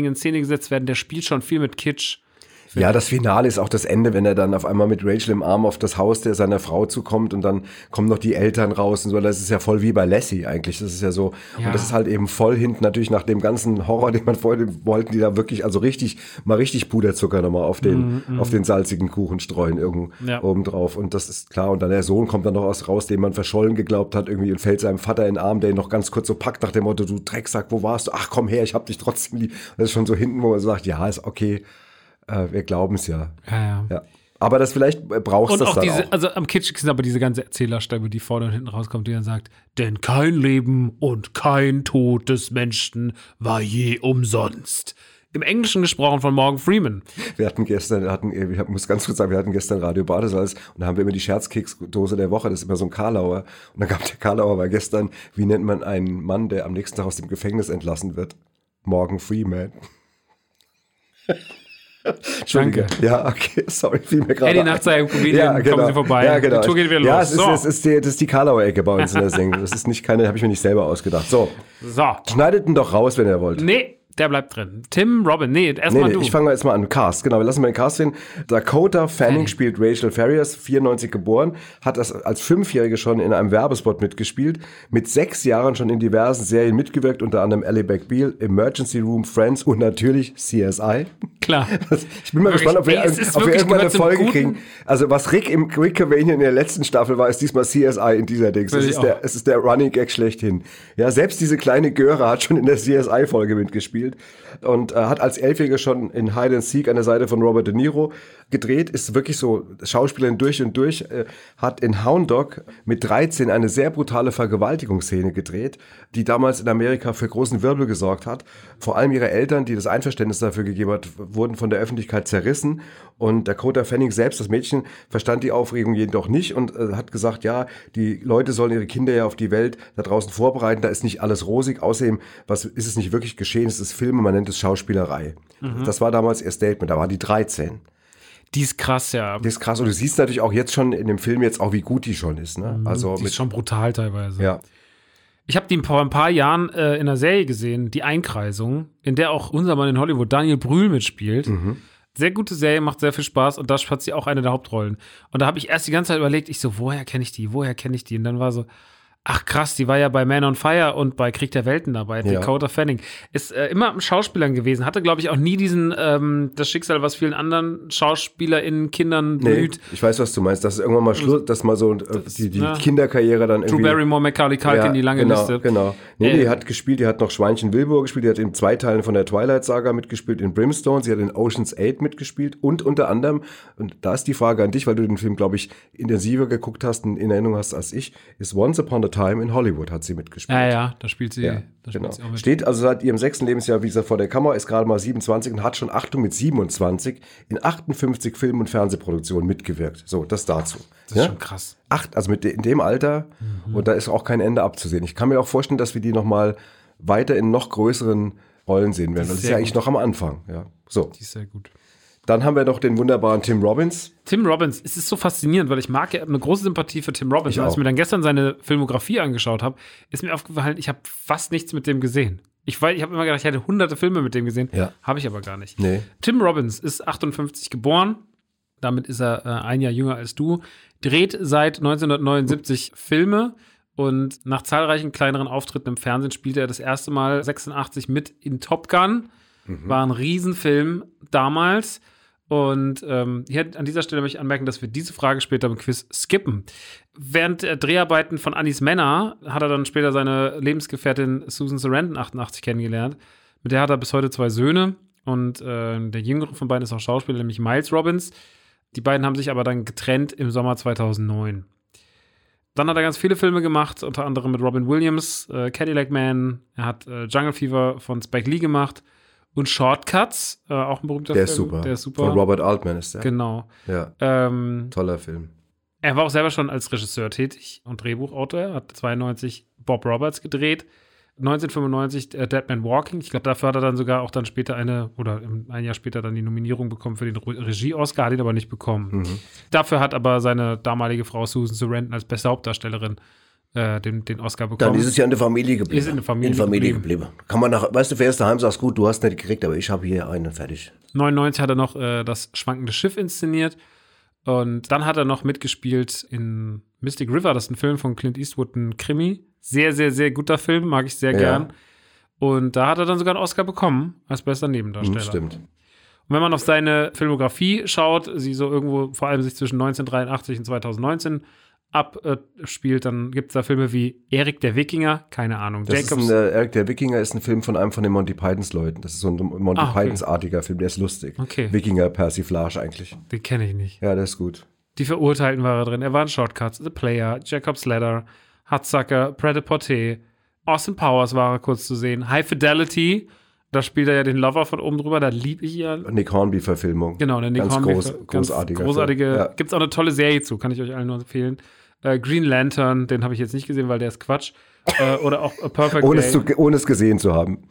S1: in Szene gesetzt werden. Der spielt schon viel mit Kitsch.
S2: Ja, das Finale ist auch das Ende, wenn er dann auf einmal mit Rachel im Arm auf das Haus der seiner Frau zukommt und dann kommen noch die Eltern raus und so. Das ist ja voll wie bei Lassie eigentlich. Das ist ja so.
S1: Ja.
S2: Und das ist halt eben voll hinten natürlich nach dem ganzen Horror, den man vorher wollten, die da wirklich, also richtig, mal richtig Puderzucker nochmal auf den, auf den salzigen Kuchen streuen irgendwo
S1: Ja.
S2: oben drauf. Und das ist klar. Und dann der Sohn kommt dann noch aus raus, den man verschollen geglaubt hat, irgendwie und fällt seinem Vater in den Arm, der ihn noch ganz kurz so packt nach dem Motto, du Drecksack, wo warst du? Ach komm her, ich hab dich trotzdem lieb. Das ist schon so hinten, wo man sagt, ja, ist okay. Äh, wir glauben es ja.
S1: Ja, ja.
S2: Ja. Aber das vielleicht brauchst
S1: Und
S2: das
S1: auch
S2: dann
S1: diese,
S2: auch.
S1: also am kitschigsten aber diese ganze Erzählerstimme, die vorne und hinten rauskommt, die dann sagt, denn kein Leben und kein Tod des Menschen war je umsonst. Im Englischen gesprochen von Morgan Freeman.
S2: Wir hatten gestern, wir hatten, ich muss ganz kurz sagen, wir hatten gestern Radio Badesalz und da haben wir immer die Scherzkeksdose der Woche, das ist immer so ein Karlauer. Und dann gab der Karlauer war gestern, wie nennt man einen Mann, der am nächsten Tag aus dem Gefängnis entlassen wird? Morgan Freeman.
S1: Danke.
S2: Ja, okay, sorry, fiel mir gerade
S1: Eddie
S2: ein.
S1: nach seinem Comedian, kommen Sie vorbei.
S2: Ja, genau.
S1: Die Tour geht wieder
S2: Ja,
S1: los.
S2: es ist,
S1: So.
S2: es ist die, das ist die Karlauer Ecke bei uns in der Sendung. Das ist nicht keine, habe ich mir nicht selber ausgedacht. So,
S1: So.
S2: schneidet ihn doch raus, wenn ihr wollt.
S1: Nee, der bleibt drin. Tim Robin, nee,
S2: Nee,
S1: erstmal
S2: nee,
S1: du.
S2: ich fange jetzt mal an. Cast, genau. Wir lassen mal den Cast sehen. Dakota Fanning spielt Rachel Ferriers, 94 geboren, hat das als Fünfjährige schon in einem Werbespot mitgespielt, mit sechs Jahren schon in diversen Serien mitgewirkt, unter anderem Ellie McBeal, Emergency Room, Friends und natürlich CSI.
S1: Klar.
S2: Ich bin mal
S1: Wirklich,
S2: gespannt, ob wir, ob wir irgendwann eine Folge kriegen. Also was Rick im Rick Cavanian in der letzten Staffel war, ist diesmal CSI in dieser Dings. Es ist, der, es ist der Running Gag schlechthin. Ja, selbst diese kleine Göre hat schon in der CSI-Folge mitgespielt. Gespielt und äh, hat als Elfjähriger schon in Hide and Seek an der Seite von Robert De Niro gedreht, ist wirklich so Schauspielerin durch und durch, äh, hat in Hound Dog mit 13 eine sehr brutale Vergewaltigungsszene gedreht, die damals in Amerika für großen Wirbel gesorgt hat. Vor allem ihre Eltern, die das Einverständnis dafür gegeben hat, wurden von der Öffentlichkeit zerrissen. Und Dakota Fanning selbst, das Mädchen, verstand die Aufregung jedoch nicht und äh, hat gesagt, ja, die Leute sollen ihre Kinder ja auf die Welt da draußen vorbereiten, da ist nicht alles rosig, außerdem, was ist es nicht wirklich geschehen, es ist Film, man nennt es Schauspielerei. Das war damals ihr Statement, da war die 13.
S1: Die ist krass, ja.
S2: Das ist krass. Und du siehst natürlich auch jetzt schon in dem Film jetzt auch, wie gut die schon ist. Ne? Also
S1: Mhm. die
S2: mit,
S1: ist schon brutal teilweise.
S2: ja.
S1: Ich habe die vor ein paar Jahren äh, in einer Serie gesehen, Die Einkreisung, in der auch unser Mann in Hollywood, Daniel Brühl, mitspielt.
S2: Mhm.
S1: Sehr gute Serie, macht sehr viel Spaß und da hat sie auch eine der Hauptrollen. Und da habe ich erst die ganze Zeit überlegt, ich so, woher kenne ich die, woher kenne ich die? Und dann war so, ach krass, die war ja bei Man on Fire und bei Krieg der Welten dabei,
S2: Ja.
S1: Dakota Fanning. Ist äh, immer am Schauspielern gewesen, hatte, glaube ich, auch nie diesen, ähm, das Schicksal, was vielen anderen SchauspielerInnen, Kindern
S2: Nee,
S1: blüht.
S2: ich weiß, was du meinst. Das ist irgendwann mal Schluss, dass mal so äh, die, die
S1: ja.
S2: Kinderkarriere dann
S1: Drew
S2: irgendwie.
S1: Barrymore, Macaulay Culkin, die lange
S2: genau,
S1: Liste.
S2: Genau. Nee,
S1: Äh,
S2: die hat gespielt, die hat noch Schweinchen Wilbur gespielt, die hat in zwei Teilen von der Twilight Saga mitgespielt, in Brimstone, sie hat in Ocean's 8 mitgespielt und unter anderem, und da ist die Frage an dich, weil du den Film, glaube ich, intensiver geguckt hast und in Erinnerung hast als ich, ist Once Upon a Time in Hollywood hat sie mitgespielt.
S1: Ja, ja, da spielt sie,
S2: Ja,
S1: da spielt
S2: genau.
S1: sie auch mit.
S2: Steht also seit ihrem sechsten Lebensjahr, wie gesagt, vor der Kamera, ist gerade mal 27 und hat schon, Achtung, mit 27 in 58 Film- und Fernsehproduktionen mitgewirkt. So, das dazu.
S1: Das ist
S2: ja?
S1: schon krass.
S2: Acht, also mit de, in dem Alter, und da ist auch kein Ende abzusehen. Ich kann mir auch vorstellen, dass wir die noch mal weiter in noch größeren Rollen sehen werden. Das ist
S1: sehr
S2: ja eigentlich
S1: gut.
S2: noch am Anfang. Ja. So,
S1: Die ist sehr gut.
S2: Dann haben wir noch den wunderbaren Tim Robbins.
S1: Tim Robbins, es ist so faszinierend, weil ich mag ja eine große Sympathie für Tim Robbins.
S2: Ich
S1: Und Als ich mir dann gestern seine Filmografie angeschaut habe, ist mir aufgefallen, ich habe fast nichts mit dem gesehen. Ich, weiß- ich habe immer gedacht, ich hätte hunderte Filme mit dem gesehen.
S2: Ja.
S1: Habe ich aber gar nicht.
S2: Nee.
S1: Tim Robbins ist 58 geboren. Damit ist er äh, ein Jahr jünger als du. Dreht seit 1979 Filme und nach zahlreichen kleineren Auftritten im Fernsehen spielte er das erste Mal 86 mit in Top Gun. War ein Riesenfilm damals. Und ähm, hier an dieser Stelle möchte ich anmerken, dass wir diese Frage später im Quiz skippen. Während der Dreharbeiten von Anis Männer hat er dann später seine Lebensgefährtin Susan Sarandon 88 kennengelernt. Mit der hat er bis heute zwei Söhne. Und äh, der jüngere von beiden ist auch Schauspieler, nämlich Miles Robbins. Die beiden haben sich aber dann getrennt im Sommer 2009. Dann hat er ganz viele Filme gemacht, unter anderem mit Robin Williams, äh, Cadillac Man. Er hat äh, Jungle Fever von Spike Lee gemacht und Shortcuts, äh, auch ein berühmter
S2: Der
S1: Film.
S2: ist super.
S1: Der ist super.
S2: Von Robert Altman ist der.
S1: Genau.
S2: Ja,
S1: Ähm,
S2: toller Film.
S1: er war auch selber schon als Regisseur tätig und Drehbuchautor. Er hat 92 Bob Roberts gedreht. 1995 äh, Dead Man Walking. Ich glaube, dafür hat er dann sogar auch dann später eine, oder ein Jahr später dann die Nominierung bekommen für den Re- Regie-Oscar, hat ihn aber nicht bekommen.
S2: Mhm.
S1: Dafür hat aber seine damalige Frau Susan Sarandon als beste Hauptdarstellerin äh, den, den Oscar bekommen.
S5: Dann ist es ja in der Familie geblieben.
S1: Ist in der Familie
S5: in Familie
S1: geblieben.
S5: geblieben. Kann man nach, weißt du, fährst daheim, sagst gut, du hast nicht gekriegt, aber ich habe hier einen fertig.
S1: 99 hat er noch äh, das schwankende Schiff inszeniert. Und dann hat er noch mitgespielt in Mystic River, das ist ein Film von Clint Eastwood, ein Krimi. Sehr, sehr, sehr guter Film, mag ich sehr
S2: Ja.
S1: gern. Und da hat er dann sogar einen Oscar bekommen als bester Nebendarsteller.
S2: Mhm, stimmt.
S1: Und wenn man auf seine Filmografie schaut, sie so irgendwo vor allem sich zwischen 1983 und 2019 abspielt, dann gibt es da Filme wie Erik der Wikinger, keine Ahnung,
S2: Das
S1: Jacobs.
S2: ist ein, äh, Eric der Wikinger ist ein Film von einem von den Monty Pythons Leuten. Das ist so ein Monty
S1: Ah, okay.
S2: Pythons-artiger Film, der ist lustig.
S1: Okay.
S2: Wikinger Persiflage eigentlich.
S1: den kenne ich nicht.
S2: Ja, der ist gut.
S1: Die Verurteilten war er drin. Er war in Shortcuts, The Player, Jacob's Ladder, Hudsucker, Porte, Austin Powers war er kurz zu sehen, High Fidelity, da spielt er ja den Lover von oben drüber, da lieb ich ihn.
S2: Nick Hornby-Verfilmung.
S1: Genau, der Nick
S2: Ganz
S1: Hornby.
S2: groß,
S1: ganz
S2: großartiger
S1: großartige.
S2: Film. Ja.
S1: Gibt's auch eine tolle Serie zu, kann ich euch allen nur empfehlen. Äh, Green Lantern, den habe ich jetzt nicht gesehen, weil der ist Quatsch. äh, oder auch A Perfect
S2: Ohne es, zu, ohne es gesehen zu haben.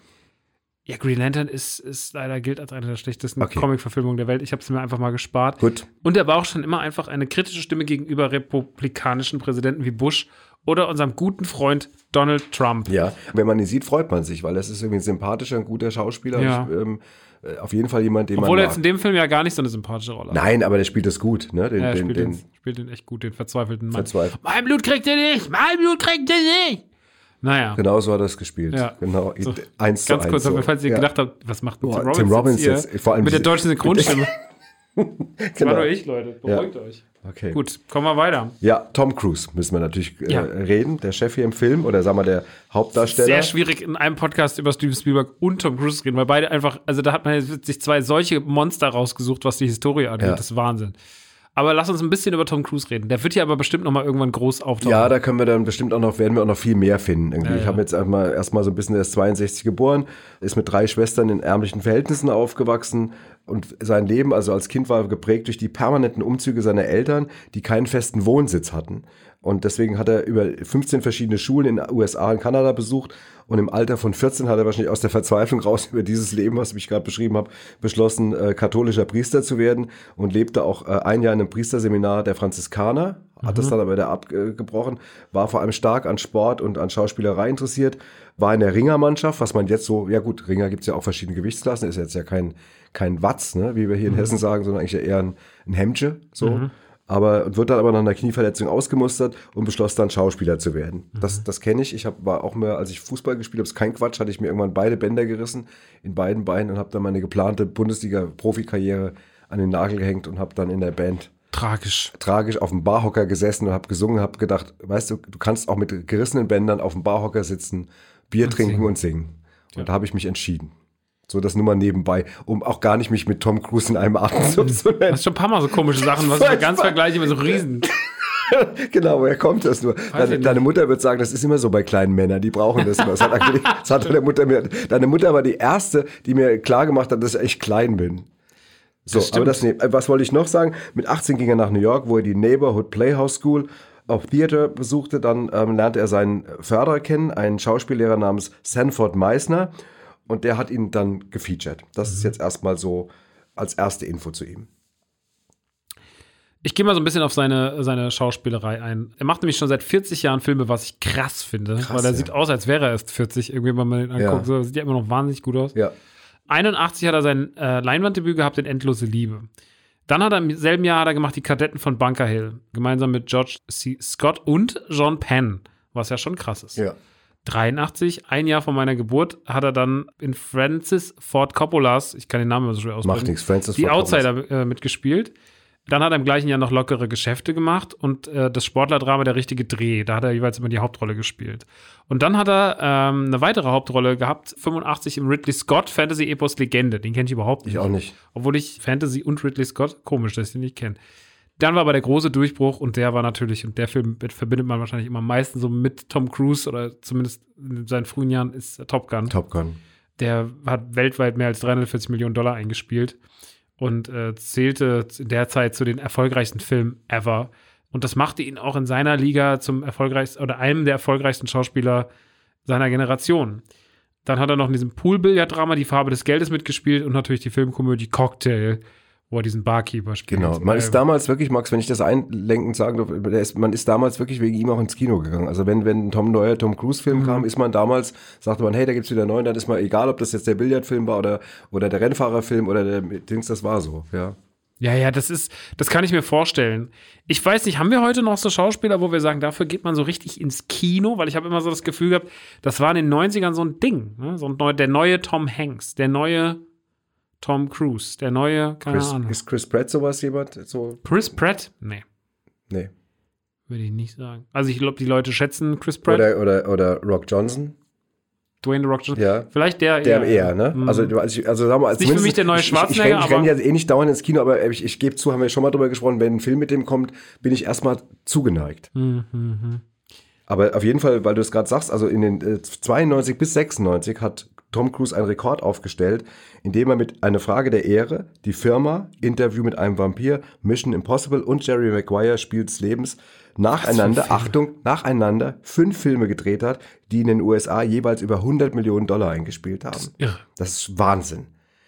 S1: ja, Green Lantern ist, ist leider gilt als eine der schlechtesten
S2: Okay.
S1: Comic-Verfilmungen der Welt. Ich habe es mir einfach mal gespart.
S2: Gut.
S1: Und er war auch schon immer einfach eine kritische Stimme gegenüber republikanischen Präsidenten wie Bush oder unserem guten Freund Donald Trump.
S2: Ja, wenn man ihn sieht, freut man sich, weil das ist irgendwie ein sympathischer, ein guter Schauspieler.
S1: Ja.
S2: Und, ähm, äh, auf jeden Fall jemand, den
S1: Obwohl
S2: man
S1: er
S2: mag.
S1: jetzt in dem Film ja gar nicht so eine sympathische Rolle hat.
S2: Nein, aber der spielt das gut, ne? Den,
S1: Ja, er
S2: den,
S1: spielt
S2: den,
S1: den, spielt den echt gut, den verzweifelten Mann.
S2: Verzweifelt.
S1: Mein Blut kriegt er nicht! Mein Blut kriegt er nicht! Naja,
S2: Genau so hat er es gespielt.
S1: Ja.
S2: Genau.
S1: So,
S2: eins
S1: ganz
S2: zu
S1: kurz,
S2: eins. so.
S1: falls ihr
S2: Ja.
S1: gedacht habt, was macht
S2: Boah,
S1: Tim Robbins,
S2: Tim Robbins
S1: jetzt, hier
S2: vor allem
S1: mit der deutschen Synchronstimme? Das
S2: Genau.
S1: war nur ich, Leute. Beruhigt euch.
S2: Okay.
S1: Gut, kommen wir weiter.
S2: Ja, Tom Cruise müssen wir natürlich äh,
S1: Ja.
S2: reden, der Chef hier im Film oder sagen wir der Hauptdarsteller.
S1: Sehr schwierig in einem Podcast über Steven Spielberg und Tom Cruise zu reden, weil beide einfach, also da hat man jetzt sich zwei solche Monster rausgesucht, was die Historie angeht.
S2: Ja.
S1: Das ist Wahnsinn. Aber lass uns ein bisschen über Tom Cruise reden. Der wird hier aber bestimmt noch mal irgendwann groß auftauchen.
S2: Ja, da können wir dann bestimmt auch noch, werden wir auch noch viel mehr finden. Irgendwie.
S1: Ja,
S2: Ich
S1: ja.
S2: habe jetzt einmal erstmal so ein bisschen, der ist 62 geboren, ist mit drei Schwestern in ärmlichen Verhältnissen aufgewachsen und sein Leben, also als Kind, war geprägt durch die permanenten Umzüge seiner Eltern, die keinen festen Wohnsitz hatten. Und deswegen hat er über 15 verschiedene Schulen in den USA und Kanada besucht. Und im Alter von 14 hat er wahrscheinlich aus der Verzweiflung raus über dieses Leben, was ich gerade beschrieben habe, beschlossen, äh, katholischer Priester zu werden und lebte auch äh, ein Jahr in einem Priesterseminar der Franziskaner, hat das dann aber wieder abgebrochen, war vor allem stark an Sport und an Schauspielerei interessiert, war in der Ringermannschaft, was man jetzt so, ja gut, Ringer gibt's ja auch verschiedene Gewichtsklassen, ist jetzt ja kein, kein Watz, ne, wie wir hier in Hessen sagen, sondern eigentlich ja eher ein, ein Hemdche, so. Aber wird dann aber nach einer Knieverletzung ausgemustert und beschloss dann Schauspieler zu werden. Das, das kenne ich. Ich hab, war auch mehr, als ich Fußball gespielt habe, ist kein Quatsch, hatte ich mir irgendwann beide Bänder gerissen in beiden Beinen und habe dann meine geplante Bundesliga-Profikarriere an den Nagel gehängt und habe dann in der Band
S1: Tragisch.
S2: tragisch auf dem Barhocker gesessen und habe gesungen, habe gedacht, weißt du, du kannst auch mit gerissenen Bändern auf dem Barhocker sitzen, Bier trinken und singen. Und da habe ich mich entschieden. So das nur mal nebenbei, um auch gar nicht mich mit Tom Cruise in einem Atemzug zu
S1: Das
S2: nennen.
S1: ist schon ein paar Mal so komische Sachen, was
S2: Furchtbar.
S1: ganz vergleichen mit so Riesen.
S2: Genau, woher kommt das nur?
S1: ich
S2: Deine, deine Mutter wird sagen, das ist immer so bei kleinen Männern, die brauchen das immer. Das hat, das deine Mutter mir, deine Mutter war die erste, die mir klar gemacht hat, dass ich echt klein bin. So,
S1: Das
S2: aber das, ne- was wollte ich noch sagen? Mit 18 ging er nach New York, wo er die Neighborhood Playhouse School of Theater besuchte. Dann ähm, lernte er seinen Förderer kennen, einen Schauspiellehrer namens Sanford Meisner. Und der hat ihn dann gefeatured. Das
S1: Mhm.
S2: ist jetzt erstmal so als erste Info zu ihm.
S1: Ich gehe mal so ein bisschen auf seine, seine Schauspielerei ein. Er macht nämlich schon seit 40 Jahren Filme, was ich krass finde.
S2: Krass,
S1: weil er
S2: ja.
S1: sieht aus, als wäre er erst 40, irgendwie, wenn man ihn
S2: Ja.
S1: anguckt. So, sieht ja immer noch wahnsinnig gut aus.
S2: Ja.
S1: 81 hat er sein äh, Leinwanddebüt gehabt in Endlose Liebe. Dann hat er im selben Jahr hat er gemacht die Kadetten von Bunker Hill, gemeinsam mit George C. Scott und John Penn, was ja schon krass ist.
S2: Ja.
S1: 83, ein Jahr vor meiner Geburt, hat er dann in Francis Ford Coppolas, ich kann den Namen so schwer aussprechen,
S2: Macht nichts. Francis
S1: die
S2: Ford.
S1: Outsider äh, mitgespielt. Dann hat er im gleichen Jahr noch lockere Geschäfte gemacht und äh, das Sportlerdrama Der richtige Dreh. Da hat er jeweils immer die Hauptrolle gespielt. Und dann hat er ähm, eine weitere Hauptrolle gehabt, 85 im Ridley Scott Fantasy-Epos Legende. Den kenne ich überhaupt nicht.
S2: Ich auch nicht.
S1: Obwohl ich Fantasy und Ridley Scott, komisch, dass ich den nicht kenne. Dann war aber der große Durchbruch und der war natürlich, und der Film verbindet man wahrscheinlich immer am meisten so mit Tom Cruise oder zumindest in seinen frühen Jahren ist Top Gun.
S2: Top Gun.
S1: Der hat weltweit mehr als 340 Millionen Dollar eingespielt und äh, zählte in der Zeit zu den erfolgreichsten Filmen ever. Und das machte ihn auch in seiner Liga zum erfolgreichsten oder einem der erfolgreichsten Schauspieler seiner Generation. Dann hat er noch in diesem Poolbillard-Drama Die Farbe des Geldes mitgespielt und natürlich die Filmkomödie Cocktail, wo er diesen Barkeeper spielt.
S2: Genau. Man ist damals wirklich, Max, wenn ich das einlenkend sagen darf, man ist damals wirklich wegen ihm auch ins Kino gegangen. Also wenn, wenn ein Tom neuer Tom Cruise-Film
S1: Mhm.
S2: kam, ist man damals, sagte man, hey, da gibt's wieder einen neuen, dann ist mal egal, ob das jetzt der Billardfilm war oder, oder der Rennfahrerfilm oder der Dings, das war so, ja.
S1: Ja, ja, das ist, das kann ich mir vorstellen. Ich weiß nicht, haben wir heute noch so Schauspieler, wo wir sagen, dafür geht man so richtig ins Kino? Weil ich habe immer so das Gefühl gehabt, das war in den 90ern so ein Ding. Ne? So ein neu, der neue Tom Hanks, der neue Tom Cruise, der neue, keine
S2: Chris,
S1: Ahnung.
S2: ist Chris Pratt sowas jemand? So,
S1: Chris Pratt? Nee,
S2: nee.
S1: würde ich nicht sagen. Also ich glaube, die Leute schätzen Chris Pratt,
S2: Oder, oder, oder Rock Johnson?
S1: Dwayne The Rock Johnson.
S2: Ja.
S1: Vielleicht der
S2: Der eher, ne?
S1: Mhm.
S2: Also, also, sagen wir, als
S1: Nicht für mich der neue
S2: ich, ich, ich,
S1: Schwarzenegger,
S2: renn- ich renne
S1: aber-
S2: ja eh nicht dauernd ins Kino, aber ich, ich gebe zu, haben wir schon mal drüber gesprochen, wenn ein Film mit dem kommt, bin ich erstmal zugeneigt.
S1: Mhm,
S2: Aber auf jeden Fall, weil du es gerade sagst, also in den äh, 92 bis 96 hat Tom Cruise einen Rekord aufgestellt, indem er mit einer Frage der Ehre, die Firma, Interview mit einem Vampir, Mission Impossible und Jerry Maguire Spiel des Lebens nacheinander? Achtung, nacheinander fünf Filme gedreht hat, die in den USA jeweils über 100 Millionen Dollar eingespielt haben.
S1: irre.
S2: Das ist Wahnsinn.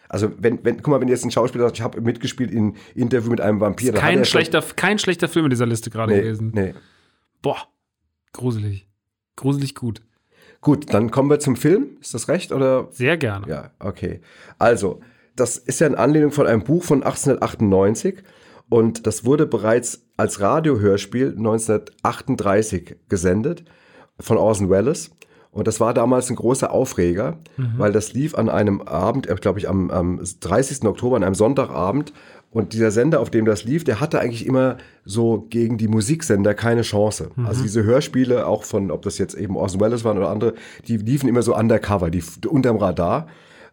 S2: Also wenn, wenn, guck mal, wenn jetzt ein Schauspieler sagt, ich habe mitgespielt in Interview mit einem Vampir, dann
S1: Kein
S2: er schon-
S1: schlechter, kein schlechter Film in dieser Liste gerade
S2: nee,
S1: gewesen.
S2: nee.
S1: Boah, gruselig. Gruselig gut.
S2: Gut, dann kommen wir zum Film. Ist das recht oder
S1: Sehr gerne.
S2: Ja, okay. Also, das ist ja in Anlehnung von einem Buch von 1898 und das wurde bereits als Radiohörspiel 1938 gesendet von Orson Welles. Und das war damals ein großer Aufreger, weil das lief an einem Abend, äh, glaube ich, am, am 30. Oktober, an einem Sonntagabend. Und dieser Sender, auf dem das lief, der hatte eigentlich immer so gegen die Musiksender keine Chance. Also diese Hörspiele, auch von, ob das jetzt eben Orson Welles waren oder andere, die liefen immer so undercover, die unterm Radar.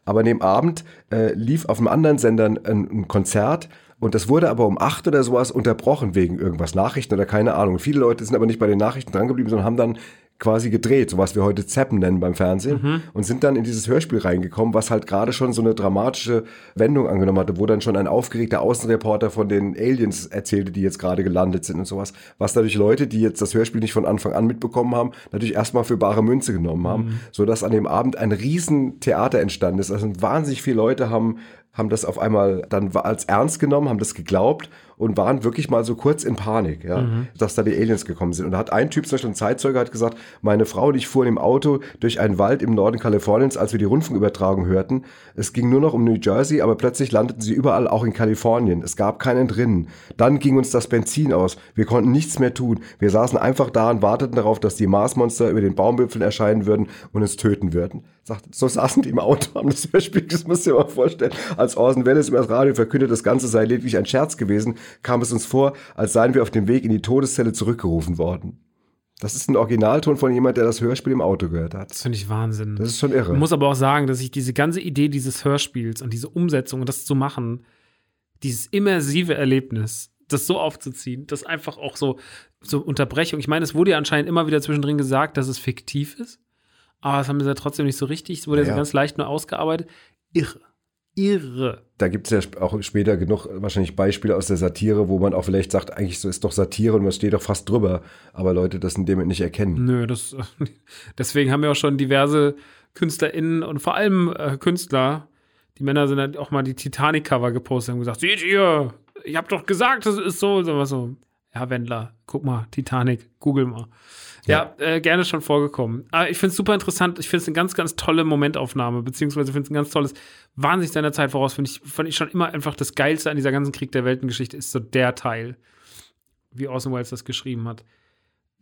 S2: Aber an dem Abend äh, lief auf einem anderen Sender ein, ein Konzert und das wurde aber um acht oder sowas unterbrochen wegen irgendwas, Nachrichten oder keine Ahnung. Viele Leute sind aber nicht bei den Nachrichten drangeblieben, sondern haben dann quasi gedreht, so was wir heute Zappen nennen beim Fernsehen und sind dann in dieses Hörspiel reingekommen, was halt gerade schon so eine dramatische Wendung angenommen hatte, wo dann schon ein aufgeregter Außenreporter von den Aliens erzählte, die jetzt gerade gelandet sind und sowas, was natürlich Leute, die jetzt das Hörspiel nicht von Anfang an mitbekommen haben, natürlich erstmal für bare Münze genommen haben, so dass an dem Abend ein riesen Theater entstanden ist. Also wahnsinnig viele Leute haben haben das auf einmal dann als ernst genommen, haben das geglaubt und waren wirklich mal so kurz in Panik, ja, dass da die Aliens gekommen sind. Und da hat ein Typ, zum Beispiel ein Zeitzeuge, hat gesagt, meine Frau und ich fuhren im Auto durch einen Wald im Norden Kaliforniens, als wir die Rundfunkübertragung hörten. Es ging nur noch um New Jersey, aber plötzlich landeten sie überall, auch in Kalifornien. Es gab keinen drinnen. Dann ging uns das Benzin aus. Wir konnten nichts mehr tun. Wir saßen einfach da und warteten darauf, dass die Marsmonster über den Baumwipfeln erscheinen würden und uns töten würden. Sagt, so saßen die im Auto, haben das Hörspiel, das musst du dir mal vorstellen. Als Orson Welles über das Radio verkündet, das Ganze sei lediglich ein Scherz gewesen, kam es uns vor, als seien wir auf dem Weg in die Todeszelle zurückgerufen worden. Das ist ein Originalton von jemand, der das Hörspiel im Auto gehört hat.
S1: Das finde ich Wahnsinn.
S2: Das ist schon irre.
S1: Ich muss aber auch sagen, dass ich diese ganze Idee dieses Hörspiels und diese Umsetzung und das zu machen, dieses immersive Erlebnis, das so aufzuziehen, das einfach auch so, so Unterbrechung. Ich meine, es wurde ja anscheinend immer wieder zwischendrin gesagt, dass es fiktiv ist, aber das haben sie ja trotzdem nicht so richtig. Es wurde ja
S2: Ja.
S1: so ganz leicht nur ausgearbeitet. Irre. Irre.
S2: da gibt es ja auch später genug wahrscheinlich Beispiele aus der Satire, wo man auch vielleicht sagt, eigentlich so ist doch Satire und man steht doch fast drüber, aber Leute das in dem nicht erkennen.
S1: Nö, das, deswegen haben ja auch schon diverse KünstlerInnen und vor allem äh, Künstler, die Männer sind halt auch mal die Titanic-Cover gepostet und gesagt, seht ihr, ich hab doch gesagt, das ist so, so was so. Ja, Wendler, guck mal, Titanic, google mal. Ja, äh, gerne schon vorgekommen. Aber ich finde es super interessant. Ich finde es eine ganz, ganz tolle Momentaufnahme, beziehungsweise finde es ein ganz tolles, wahnsinnig seiner Zeit voraus. Finde ich, fand ich schon immer einfach das Geilste an dieser ganzen Krieg der Weltengeschichte ist so der Teil, wie Orson Welles das geschrieben hat.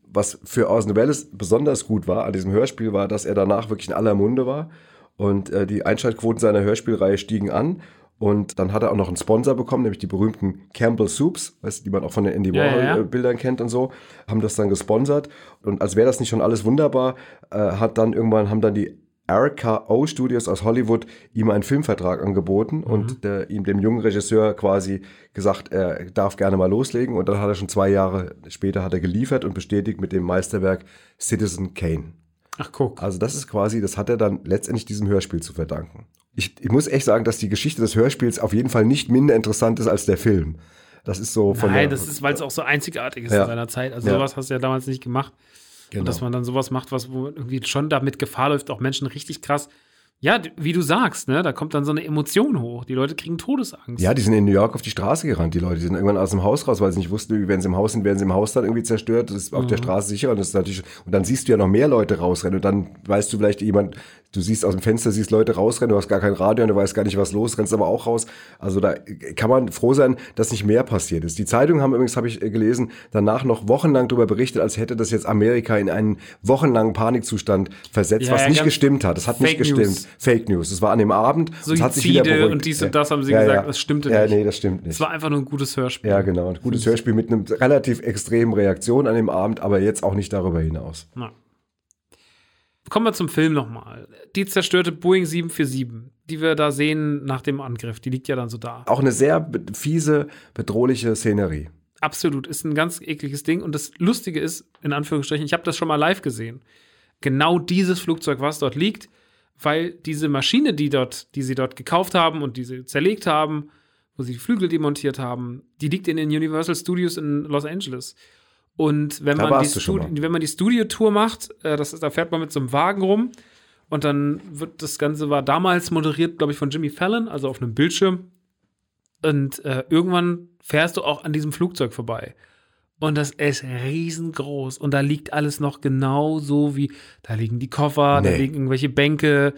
S2: was für Orson Welles besonders gut war an diesem Hörspiel, war, dass er danach wirklich in aller Munde war. Und äh, die Einschaltquoten seiner Hörspielreihe stiegen an. Und dann hat er auch noch einen Sponsor bekommen, nämlich die berühmten Campbell Soups, weißt, die man auch von den Andy
S1: Ja, ja, ja.
S2: Warhol-Bildern kennt und so, haben das dann gesponsert. Und als wäre das nicht schon alles wunderbar, äh, hat dann irgendwann, haben dann die RKO Studios aus Hollywood ihm einen Filmvertrag angeboten
S1: Mhm.
S2: und der, ihm dem jungen Regisseur quasi gesagt, er darf gerne mal loslegen. Und dann hat er schon zwei Jahre später hat er geliefert und bestätigt mit dem Meisterwerk Citizen Kane.
S1: Ach, guck.
S2: Also das ist quasi, das hat er dann letztendlich diesem Hörspiel zu verdanken. Ich, ich muss echt sagen, dass die Geschichte des Hörspiels auf jeden Fall nicht minder interessant ist als der Film. Das ist so von
S1: Nein,
S2: der,
S1: das ist, weil es auch so einzigartig ist
S2: Ja.
S1: in seiner Zeit. Also
S2: Ja.
S1: sowas hast du ja damals nicht gemacht.
S2: Genau.
S1: Und dass man dann sowas macht, was wo irgendwie schon damit Gefahr läuft, auch Menschen richtig krass. Ja, wie du sagst, ne, da kommt dann so eine Emotion hoch. Die Leute kriegen Todesangst.
S2: Ja, die sind in New York auf die Straße gerannt, die Leute. Die sind irgendwann aus dem Haus raus, weil sie nicht wussten, wie, wenn sie im Haus sind, werden sie im Haus dann irgendwie zerstört. Das ist auf
S1: Mhm.
S2: der Straße sicher. Und, das ist natürlich, und dann siehst du ja noch mehr Leute rausrennen. Und dann weißt du vielleicht jemand, du siehst aus dem Fenster, siehst Leute rausrennen, du hast gar kein Radio und du weißt gar nicht, was los, rennst aber auch raus. Also da kann man froh sein, dass nicht mehr passiert ist. Die Zeitungen haben übrigens, habe ich äh, gelesen, danach noch wochenlang darüber berichtet, als hätte das jetzt Amerika in einen wochenlangen Panikzustand versetzt,
S1: Ja,
S2: was
S1: ja,
S2: nicht gestimmt hat. Das hat nicht
S1: Fake
S2: gestimmt.
S1: News.
S2: Fake News. Es war an dem Abend. und es hat sich wieder beruhigt.
S1: und dies
S2: Ja.
S1: und das haben sie
S2: Ja,
S1: gesagt,
S2: ja.
S1: das stimmte
S2: Ja,
S1: nicht.
S2: nee, das stimmt nicht.
S1: Es war einfach nur ein gutes Hörspiel.
S2: Ja, genau. Ein gutes Hörspiel mit einem relativ extremen Reaktion an dem Abend, aber jetzt auch nicht darüber hinaus.
S1: Na. Kommen wir zum Film nochmal. Die zerstörte Boeing 747, die wir da sehen nach dem Angriff, die liegt ja dann so da.
S2: Auch eine sehr fiese, bedrohliche Szenerie.
S1: Absolut, ist ein ganz ekliges Ding. Und das Lustige ist, in Anführungsstrichen, ich habe das schon mal live gesehen. Genau dieses Flugzeug, was dort liegt, weil diese Maschine, die dort, die sie dort gekauft haben und die sie zerlegt haben, wo sie die Flügel demontiert haben, die liegt in den Universal Studios in Los Angeles. Und wenn
S2: Da
S1: man, die Studi- wenn man die Studiotour macht, äh, das ist, da fährt man mit so einem Wagen rum und dann wird das Ganze war damals moderiert, glaube ich, von Jimmy Fallon, also auf einem Bildschirm. Und äh, irgendwann fährst du auch an diesem Flugzeug vorbei. Und das ist riesengroß. Und da liegt alles noch genau so wie, da liegen die Koffer, da
S2: Nee.
S1: liegen irgendwelche Bänke.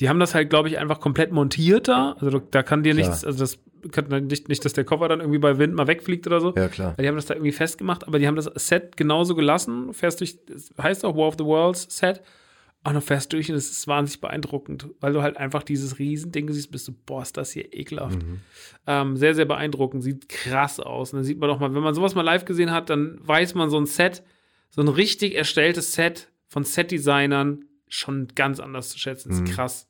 S1: Die haben das halt, glaube ich, einfach komplett montiert da. Also da kann dir
S2: Klar.
S1: nichts, also das kann nicht, nicht, dass der Koffer dann irgendwie bei Wind mal wegfliegt oder so.
S2: Ja, klar.
S1: Weil die haben das da irgendwie festgemacht, aber die haben das Set genauso gelassen. Fährst durch, das heißt auch War of the Worlds Set. Und dann fährst du durch und es ist wahnsinnig beeindruckend, weil du halt einfach dieses Riesending siehst, bist du, boah, ist das hier ekelhaft. Ähm, sehr, sehr beeindruckend, sieht krass aus. Und dann sieht man doch mal, wenn man sowas mal live gesehen hat, dann weiß man, so ein Set, so ein richtig erstelltes Set von Set-Designern schon ganz anders zu schätzen. Ist krass.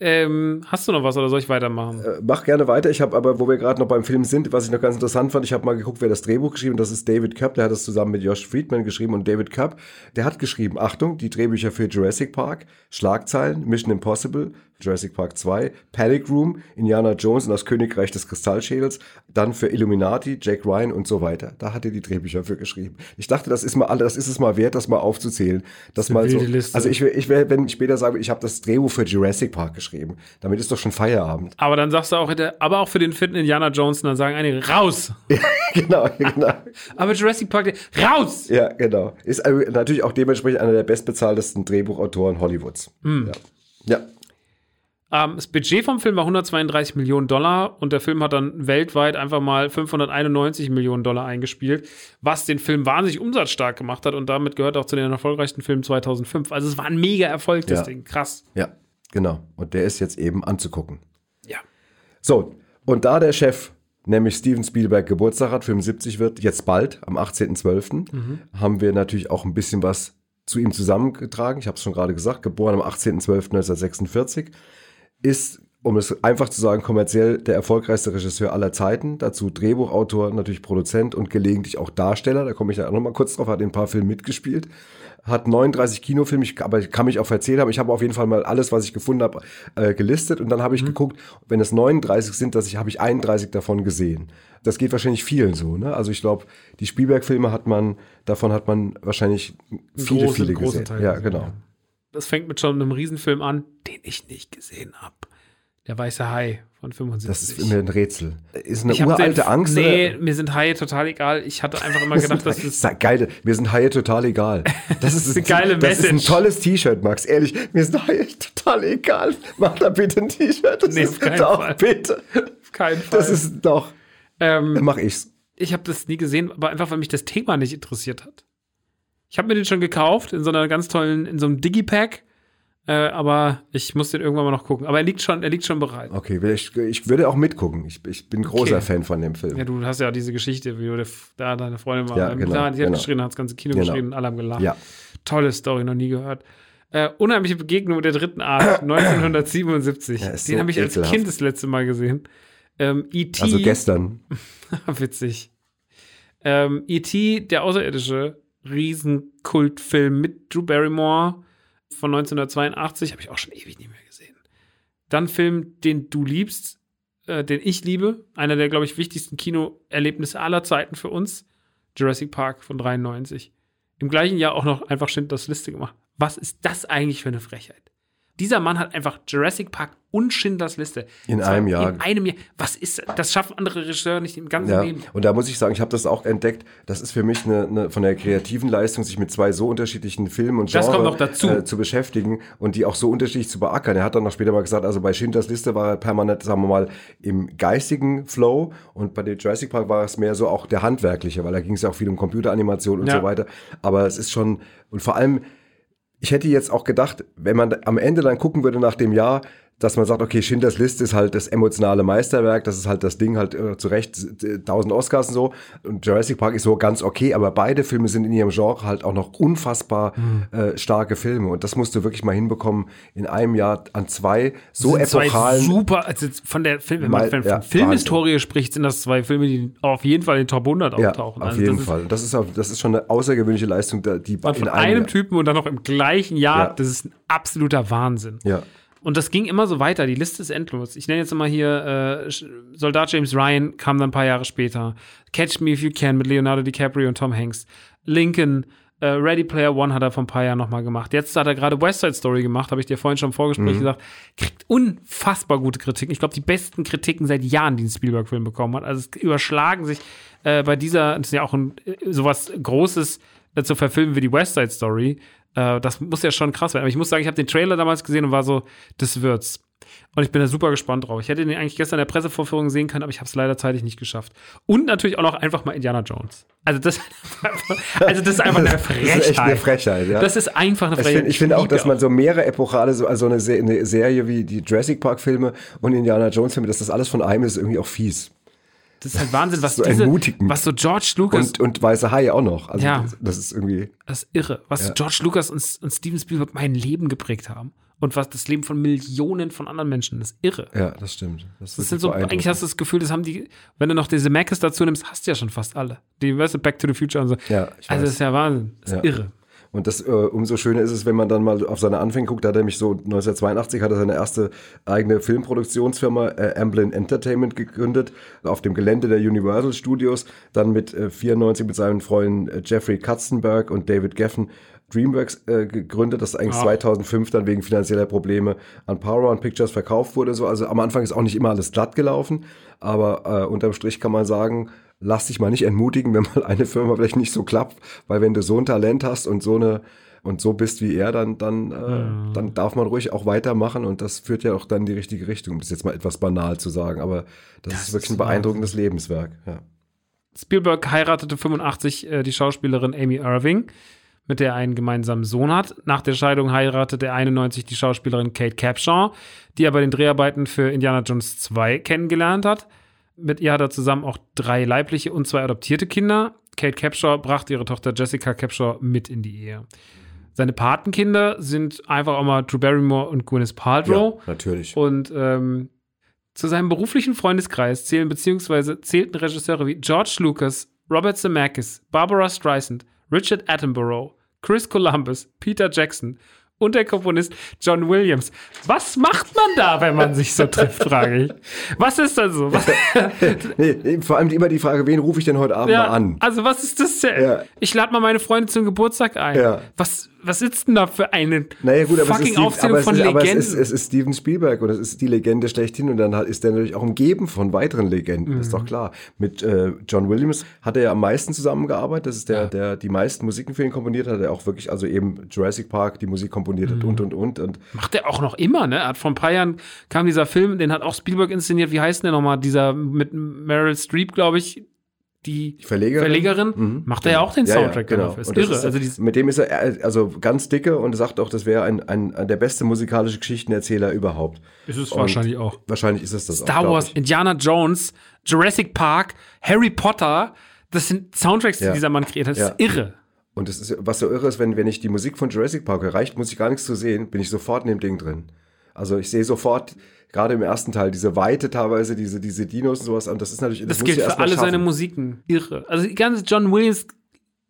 S1: Ähm, hast du noch was oder soll ich weitermachen?
S2: Äh, Mach gerne weiter. Ich habe aber, wo wir gerade noch beim Film sind, was ich noch ganz interessant fand, ich habe mal geguckt, wer das Drehbuch geschrieben hat. Das ist David Cup, der hat das zusammen mit Josh Friedman geschrieben. Und David Cup, der hat geschrieben, Achtung, die Drehbücher für Jurassic Park, Schlagzeilen, Mission Impossible, Jurassic Park 2, Panic Room, Indiana Jones und das Königreich des Kristallschädels, dann für Illuminati, Jack Ryan und so weiter. Da hat er die Drehbücher für geschrieben. Ich dachte, das ist mal alle, das ist es mal wert, das mal aufzuzählen. Das
S1: eine
S2: mal so.
S1: Liste.
S2: Also ich ich will, wenn ich später sage, ich habe das Drehbuch für Jurassic Park geschrieben, damit ist doch schon Feierabend.
S1: Aber dann sagst du auch, aber auch für den fitten Indiana Jones, und dann sagen einige, raus!
S2: genau, genau.
S1: Aber Jurassic Park, raus!
S2: Ja, genau. Ist also natürlich auch dementsprechend einer der bestbezahltesten Drehbuchautoren Hollywoods.
S1: Hm.
S2: Ja. ja.
S1: Ähm, das Budget vom Film war 132 Millionen Dollar und der Film hat dann weltweit einfach mal 591 Millionen Dollar eingespielt, was den Film wahnsinnig umsatzstark gemacht hat und damit gehört auch zu den erfolgreichsten Filmen 2005. Also es war ein mega Erfolg, das
S2: Ja.
S1: Ding. Krass.
S2: Ja, genau. Und der ist jetzt eben anzugucken.
S1: Ja.
S2: So, und da der Chef, nämlich Steven Spielberg, Geburtstag hat, 75 wird, jetzt bald, am 18.12., haben wir natürlich auch ein bisschen was zu ihm zusammengetragen. Ich habe es schon gerade gesagt, geboren am 18.12.1946, ist, um es einfach zu sagen, kommerziell der erfolgreichste Regisseur aller Zeiten. Dazu Drehbuchautor, natürlich Produzent und gelegentlich auch Darsteller. Da komme ich da auch noch mal kurz drauf, hat in ein paar Filmen mitgespielt. Hat 39 Kinofilme, ich, aber ich kann mich auch verzählt haben. Ich habe auf jeden Fall mal alles, was ich gefunden habe, äh, gelistet. Und dann habe ich geguckt, wenn es 39 sind, dass ich, habe ich 31 davon gesehen. Das geht wahrscheinlich vielen so. Ne? Also ich glaube, die Spielberg-Filme hat man, davon hat man wahrscheinlich viele,
S1: Großen-
S2: viele gesehen.
S1: Teil
S2: ja, genau.
S1: ja. Das fängt mit schon einem Riesenfilm an, den ich nicht gesehen habe. Der Weiße Hai von 75.
S2: Das ist mir ein Rätsel. Ist eine uralte Angst?
S1: Nee,
S2: oder?
S1: mir sind Haie total egal. Ich hatte einfach immer gedacht, dass das
S2: Sag, geil, mir sind Haie total egal. Das ist,
S1: eine geile
S2: Das ist ein
S1: Message.
S2: tolles T-Shirt, Max. Ehrlich, mir sind Haie total egal. Mach da bitte ein T-Shirt. Das
S1: Nee,
S2: ist doch,
S1: Fall.
S2: bitte.
S1: auf keinen Fall.
S2: Das ist doch.
S1: ähm,
S2: Dann mach ich's.
S1: ich habe das nie gesehen, aber einfach, weil mich das Thema nicht interessiert hat. Ich habe mir den schon gekauft in so einer ganz tollen, in so einem Digipack, äh, aber ich muss den irgendwann mal noch gucken. Aber er liegt schon, er liegt schon bereit.
S2: Okay, ich, ich würde auch mitgucken. Ich, ich bin großer
S1: Okay.
S2: Fan von dem Film.
S1: Ja, du hast ja diese Geschichte, wie du da deine Freundin war.
S2: Ja, genau,
S1: klar, die hat
S2: genau.
S1: geschrien, hat das ganze Kino
S2: Genau.
S1: geschrien alle haben gelacht.
S2: Ja.
S1: Tolle Story, noch nie gehört. Äh, unheimliche Begegnung der dritten Art, 1977.
S2: Ja,
S1: Den
S2: so
S1: habe ich als
S2: ekelhaft.
S1: Kind das letzte Mal gesehen. Ähm, E.T.
S2: Also gestern.
S1: Witzig. Ähm, E.T., der Außerirdische, Riesenkultfilm mit Drew Barrymore von 1982, habe ich auch schon ewig nicht mehr gesehen. Dann Film, den du liebst, äh, den ich liebe, einer der, glaube ich, wichtigsten Kinoerlebnisse aller Zeiten für uns, Jurassic Park von 93. Im gleichen Jahr auch noch einfach Schindlers Liste gemacht. Was ist das eigentlich für eine Frechheit? Dieser Mann hat einfach Jurassic Park und Schindlers Liste.
S2: In
S1: Zwar
S2: einem Jahr.
S1: In einem Jahr. Was ist das? schaffen andere Regisseure nicht im ganzen
S2: Ja,
S1: Leben.
S2: und da muss ich sagen, ich habe das auch entdeckt. Das ist für mich eine, eine von der kreativen Leistung, sich mit zwei so unterschiedlichen Filmen und
S1: Das
S2: Genre,
S1: kommt noch dazu.
S2: Äh, zu beschäftigen und die auch so unterschiedlich zu beackern. Er hat dann noch später mal gesagt, also bei Schindlers Liste war er permanent, sagen wir mal, im geistigen Flow und bei dem Jurassic Park war es mehr so auch der handwerkliche, weil da ging es ja auch viel um Computeranimation und
S1: Ja.
S2: so weiter. Aber es ist schon, und vor allem, ich hätte jetzt auch gedacht, wenn man am Ende dann gucken würde nach dem Jahr, dass man sagt, okay, Schindlers List ist halt das emotionale Meisterwerk, das ist halt das Ding halt äh, zu Recht äh, 1000 Oscars und so und Jurassic Park ist so ganz okay, aber beide Filme sind in ihrem Genre halt auch noch unfassbar äh, starke Filme und das musst du wirklich mal hinbekommen in einem Jahr an zwei so
S1: sind zwei
S2: epochalen
S1: super, also von der Film, wenn man von
S2: ja,
S1: Filmhistorie spricht, sind das zwei Filme, die auf jeden Fall in den Top 100
S2: ja,
S1: auftauchen.
S2: auf
S1: Also
S2: jeden
S1: das
S2: Fall. Das ist, das ist schon eine außergewöhnliche Leistung, die
S1: Ist, von
S2: in
S1: einem
S2: Jahr-
S1: Typen und dann noch im gleichen Jahr,
S2: Ja.
S1: das ist ein absoluter Wahnsinn.
S2: Ja.
S1: Und das ging immer so weiter. Die Liste ist endlos. Ich nenne jetzt mal hier äh, Soldat James Ryan kam dann ein paar Jahre später. Catch Me If You Can mit Leonardo DiCaprio und Tom Hanks. Lincoln, äh, Ready Player One hat er vor ein paar Jahren noch mal gemacht. Jetzt hat er gerade West Side Story gemacht, habe ich dir vorhin schon im Vorgespräch
S2: Mhm.
S1: gesagt. Kriegt unfassbar gute Kritiken. Ich glaube, die besten Kritiken seit Jahren, die ein Spielberg-Film bekommen hat. Also es überschlagen sich äh, bei dieser, das ist ja auch ein, äh, sowas Großes äh, zu verfilmen wie die West Side Story. Äh, das muss ja schon krass werden. Aber ich muss sagen, ich habe den Trailer damals gesehen und war so, das wird's. Und ich bin da super gespannt drauf. Ich hätte den eigentlich gestern in der Pressevorführung sehen können, aber ich habe es leider zeitlich nicht geschafft. Und natürlich auch noch einfach mal Indiana Jones. Also das, also das ist einfach eine Frechheit.
S2: Das ist echt eine Frechheit, ja.
S1: Das ist einfach eine
S2: Ich
S1: Frechheit.
S2: finde ich find auch, dass man so mehrere epochale, so, also eine, Se eine Serie wie die Jurassic Park Filme und Indiana Jones Filme, dass das alles von einem ist, irgendwie auch fies.
S1: Das ist halt Wahnsinn, was
S2: so
S1: diese, was so George Lucas,
S2: Und, und Weiße Hai auch noch. Also
S1: Ja.
S2: das, das ist irgendwie,
S1: das ist irre, was George Lucas und, und Steven Spielberg mein Leben geprägt haben. Und was das Leben von Millionen von anderen Menschen, das ist irre.
S2: ja, das stimmt.
S1: Das sind so, eigentlich hast du das Gefühl, das haben die, wenn du noch diese Macs dazu nimmst, hast du ja schon fast alle. Die, weißt du, Back to the Future und so.
S2: Ja, ich
S1: also,
S2: weiß.
S1: das ist ja Wahnsinn. Das ist
S2: Ja.
S1: irre.
S2: Und das äh, umso schöner ist es, wenn man dann mal auf seine Anfänge guckt. Da hat er nämlich so 1982 hat er seine erste eigene Filmproduktionsfirma äh, Amblin Entertainment gegründet auf dem Gelände der Universal Studios. Dann mit äh, 94 mit seinen Freunden äh, Jeffrey Katzenberg und David Geffen DreamWorks äh, gegründet, das eigentlich
S1: Ah.
S2: 2005 dann wegen finanzieller Probleme an Paramount Pictures verkauft wurde. So. Also am Anfang ist auch nicht immer alles glatt gelaufen, aber äh, unterm Strich kann man sagen, lass dich mal nicht entmutigen, wenn mal eine Firma vielleicht nicht so klappt, weil wenn du so ein Talent hast und so eine und so bist wie er, dann, dann, äh, dann darf man ruhig auch weitermachen und das führt ja auch dann in die richtige Richtung. Um das jetzt mal etwas banal zu sagen, aber das, ist wirklich
S1: ist
S2: ein beeindruckendes Lebenswerk. Ja.
S1: Spielberg heiratete 85 äh, die Schauspielerin Amy Irving, mit der er einen gemeinsamen Sohn hat. Nach der Scheidung heiratete er 91 die Schauspielerin Kate Capshaw, die er bei den Dreharbeiten für Indiana Jones 2 kennengelernt hat. Mit ihr hat er zusammen auch drei leibliche und zwei adoptierte Kinder. Kate Capshaw brachte ihre Tochter Jessica Capshaw mit in die Ehe. Seine Patenkinder sind einfach auch mal Drew Barrymore und Gwyneth Paltrow.
S2: natürlich.
S1: Und ähm, zu seinem beruflichen Freundeskreis zählen beziehungsweise zählten Regisseure wie George Lucas, Robert Zemeckis, Barbara Streisand, Richard Attenborough, Chris Columbus, Peter Jackson und der Komponist John Williams. Was macht man da, wenn man sich so trifft, frage ich. Was ist da so?
S2: Nee, vor allem immer die Frage, wen rufe ich denn heute Abend
S1: ja,
S2: mal an?
S1: also was ist das denn?
S2: Ja.
S1: Ich lade mal meine Freunde zum Geburtstag ein.
S2: Ja.
S1: Was, was ist denn da für eine
S2: Naja, gut, aber,
S1: fucking
S2: ist,
S1: Aufzählung
S2: aber,
S1: von
S2: ist, aber
S1: Legenden?
S2: es, ist, es ist Steven Spielberg und es ist die Legende schlechthin und dann hat- ist er natürlich auch umgeben von weiteren Legenden, ist
S1: Mhm.
S2: doch klar. Mit äh, John Williams hat er ja am meisten zusammengearbeitet, das ist der, der die meisten Musiken für ihn komponiert hat, der auch wirklich, also eben Jurassic Park die Musik komponiert
S1: Mhm.
S2: hat und und und und
S1: Macht er auch noch immer, ne? Hat vor ein paar Jahren kam dieser Film, den hat auch Spielberg inszeniert. Wie heißt der nochmal? Dieser mit Meryl Streep, glaube ich, die
S2: Verlegerin.
S1: Verlegerin.
S2: Mhm.
S1: Macht er ja auch den
S2: Ja, ja,
S1: Soundtrack
S2: genau.
S1: dafür. Ist
S2: das
S1: irre.
S2: ist,
S1: also
S2: mit dem ist er also ganz dicke und sagt auch, das wäre ein, ein, ein der beste musikalische Geschichtenerzähler überhaupt.
S1: ist es
S2: Und
S1: wahrscheinlich auch.
S2: Wahrscheinlich ist es das auch.
S1: Star
S2: glaub
S1: Wars. Indiana Jones, Jurassic Park, Harry Potter. Das sind Soundtracks, die
S2: Ja.
S1: dieser Mann kreiert hat. Das
S2: Ja.
S1: ist irre.
S2: Und es ist, was so irre ist, wenn, wenn ich die Musik von Jurassic Park höre, reicht, muss ich gar nichts zu sehen, bin ich sofort in dem Ding drin. Also ich sehe sofort, gerade im ersten Teil, diese Weite teilweise, diese, diese Dinos und sowas, und das ist natürlich,
S1: Das,
S2: muss
S1: gilt für alle seine. Musiken. Irre. Also die ganze John Williams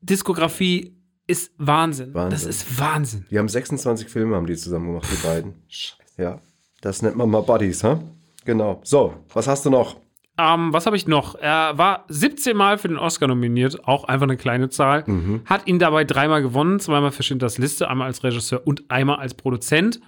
S1: Diskografie ist Wahnsinn.
S2: Wahnsinn.
S1: Das ist Wahnsinn.
S2: Die haben 26 Filme, haben die zusammen gemacht, die beiden. Ja, das nennt man mal Buddies, ha? Genau. So, was hast du noch?
S1: Ähm, was habe ich noch? Er war 17 Mal für den Oscar nominiert, auch einfach eine kleine Zahl.
S2: Mhm.
S1: Hat ihn dabei dreimal gewonnen, zweimal für Schindlers Liste, einmal als Regisseur und einmal als Produzent.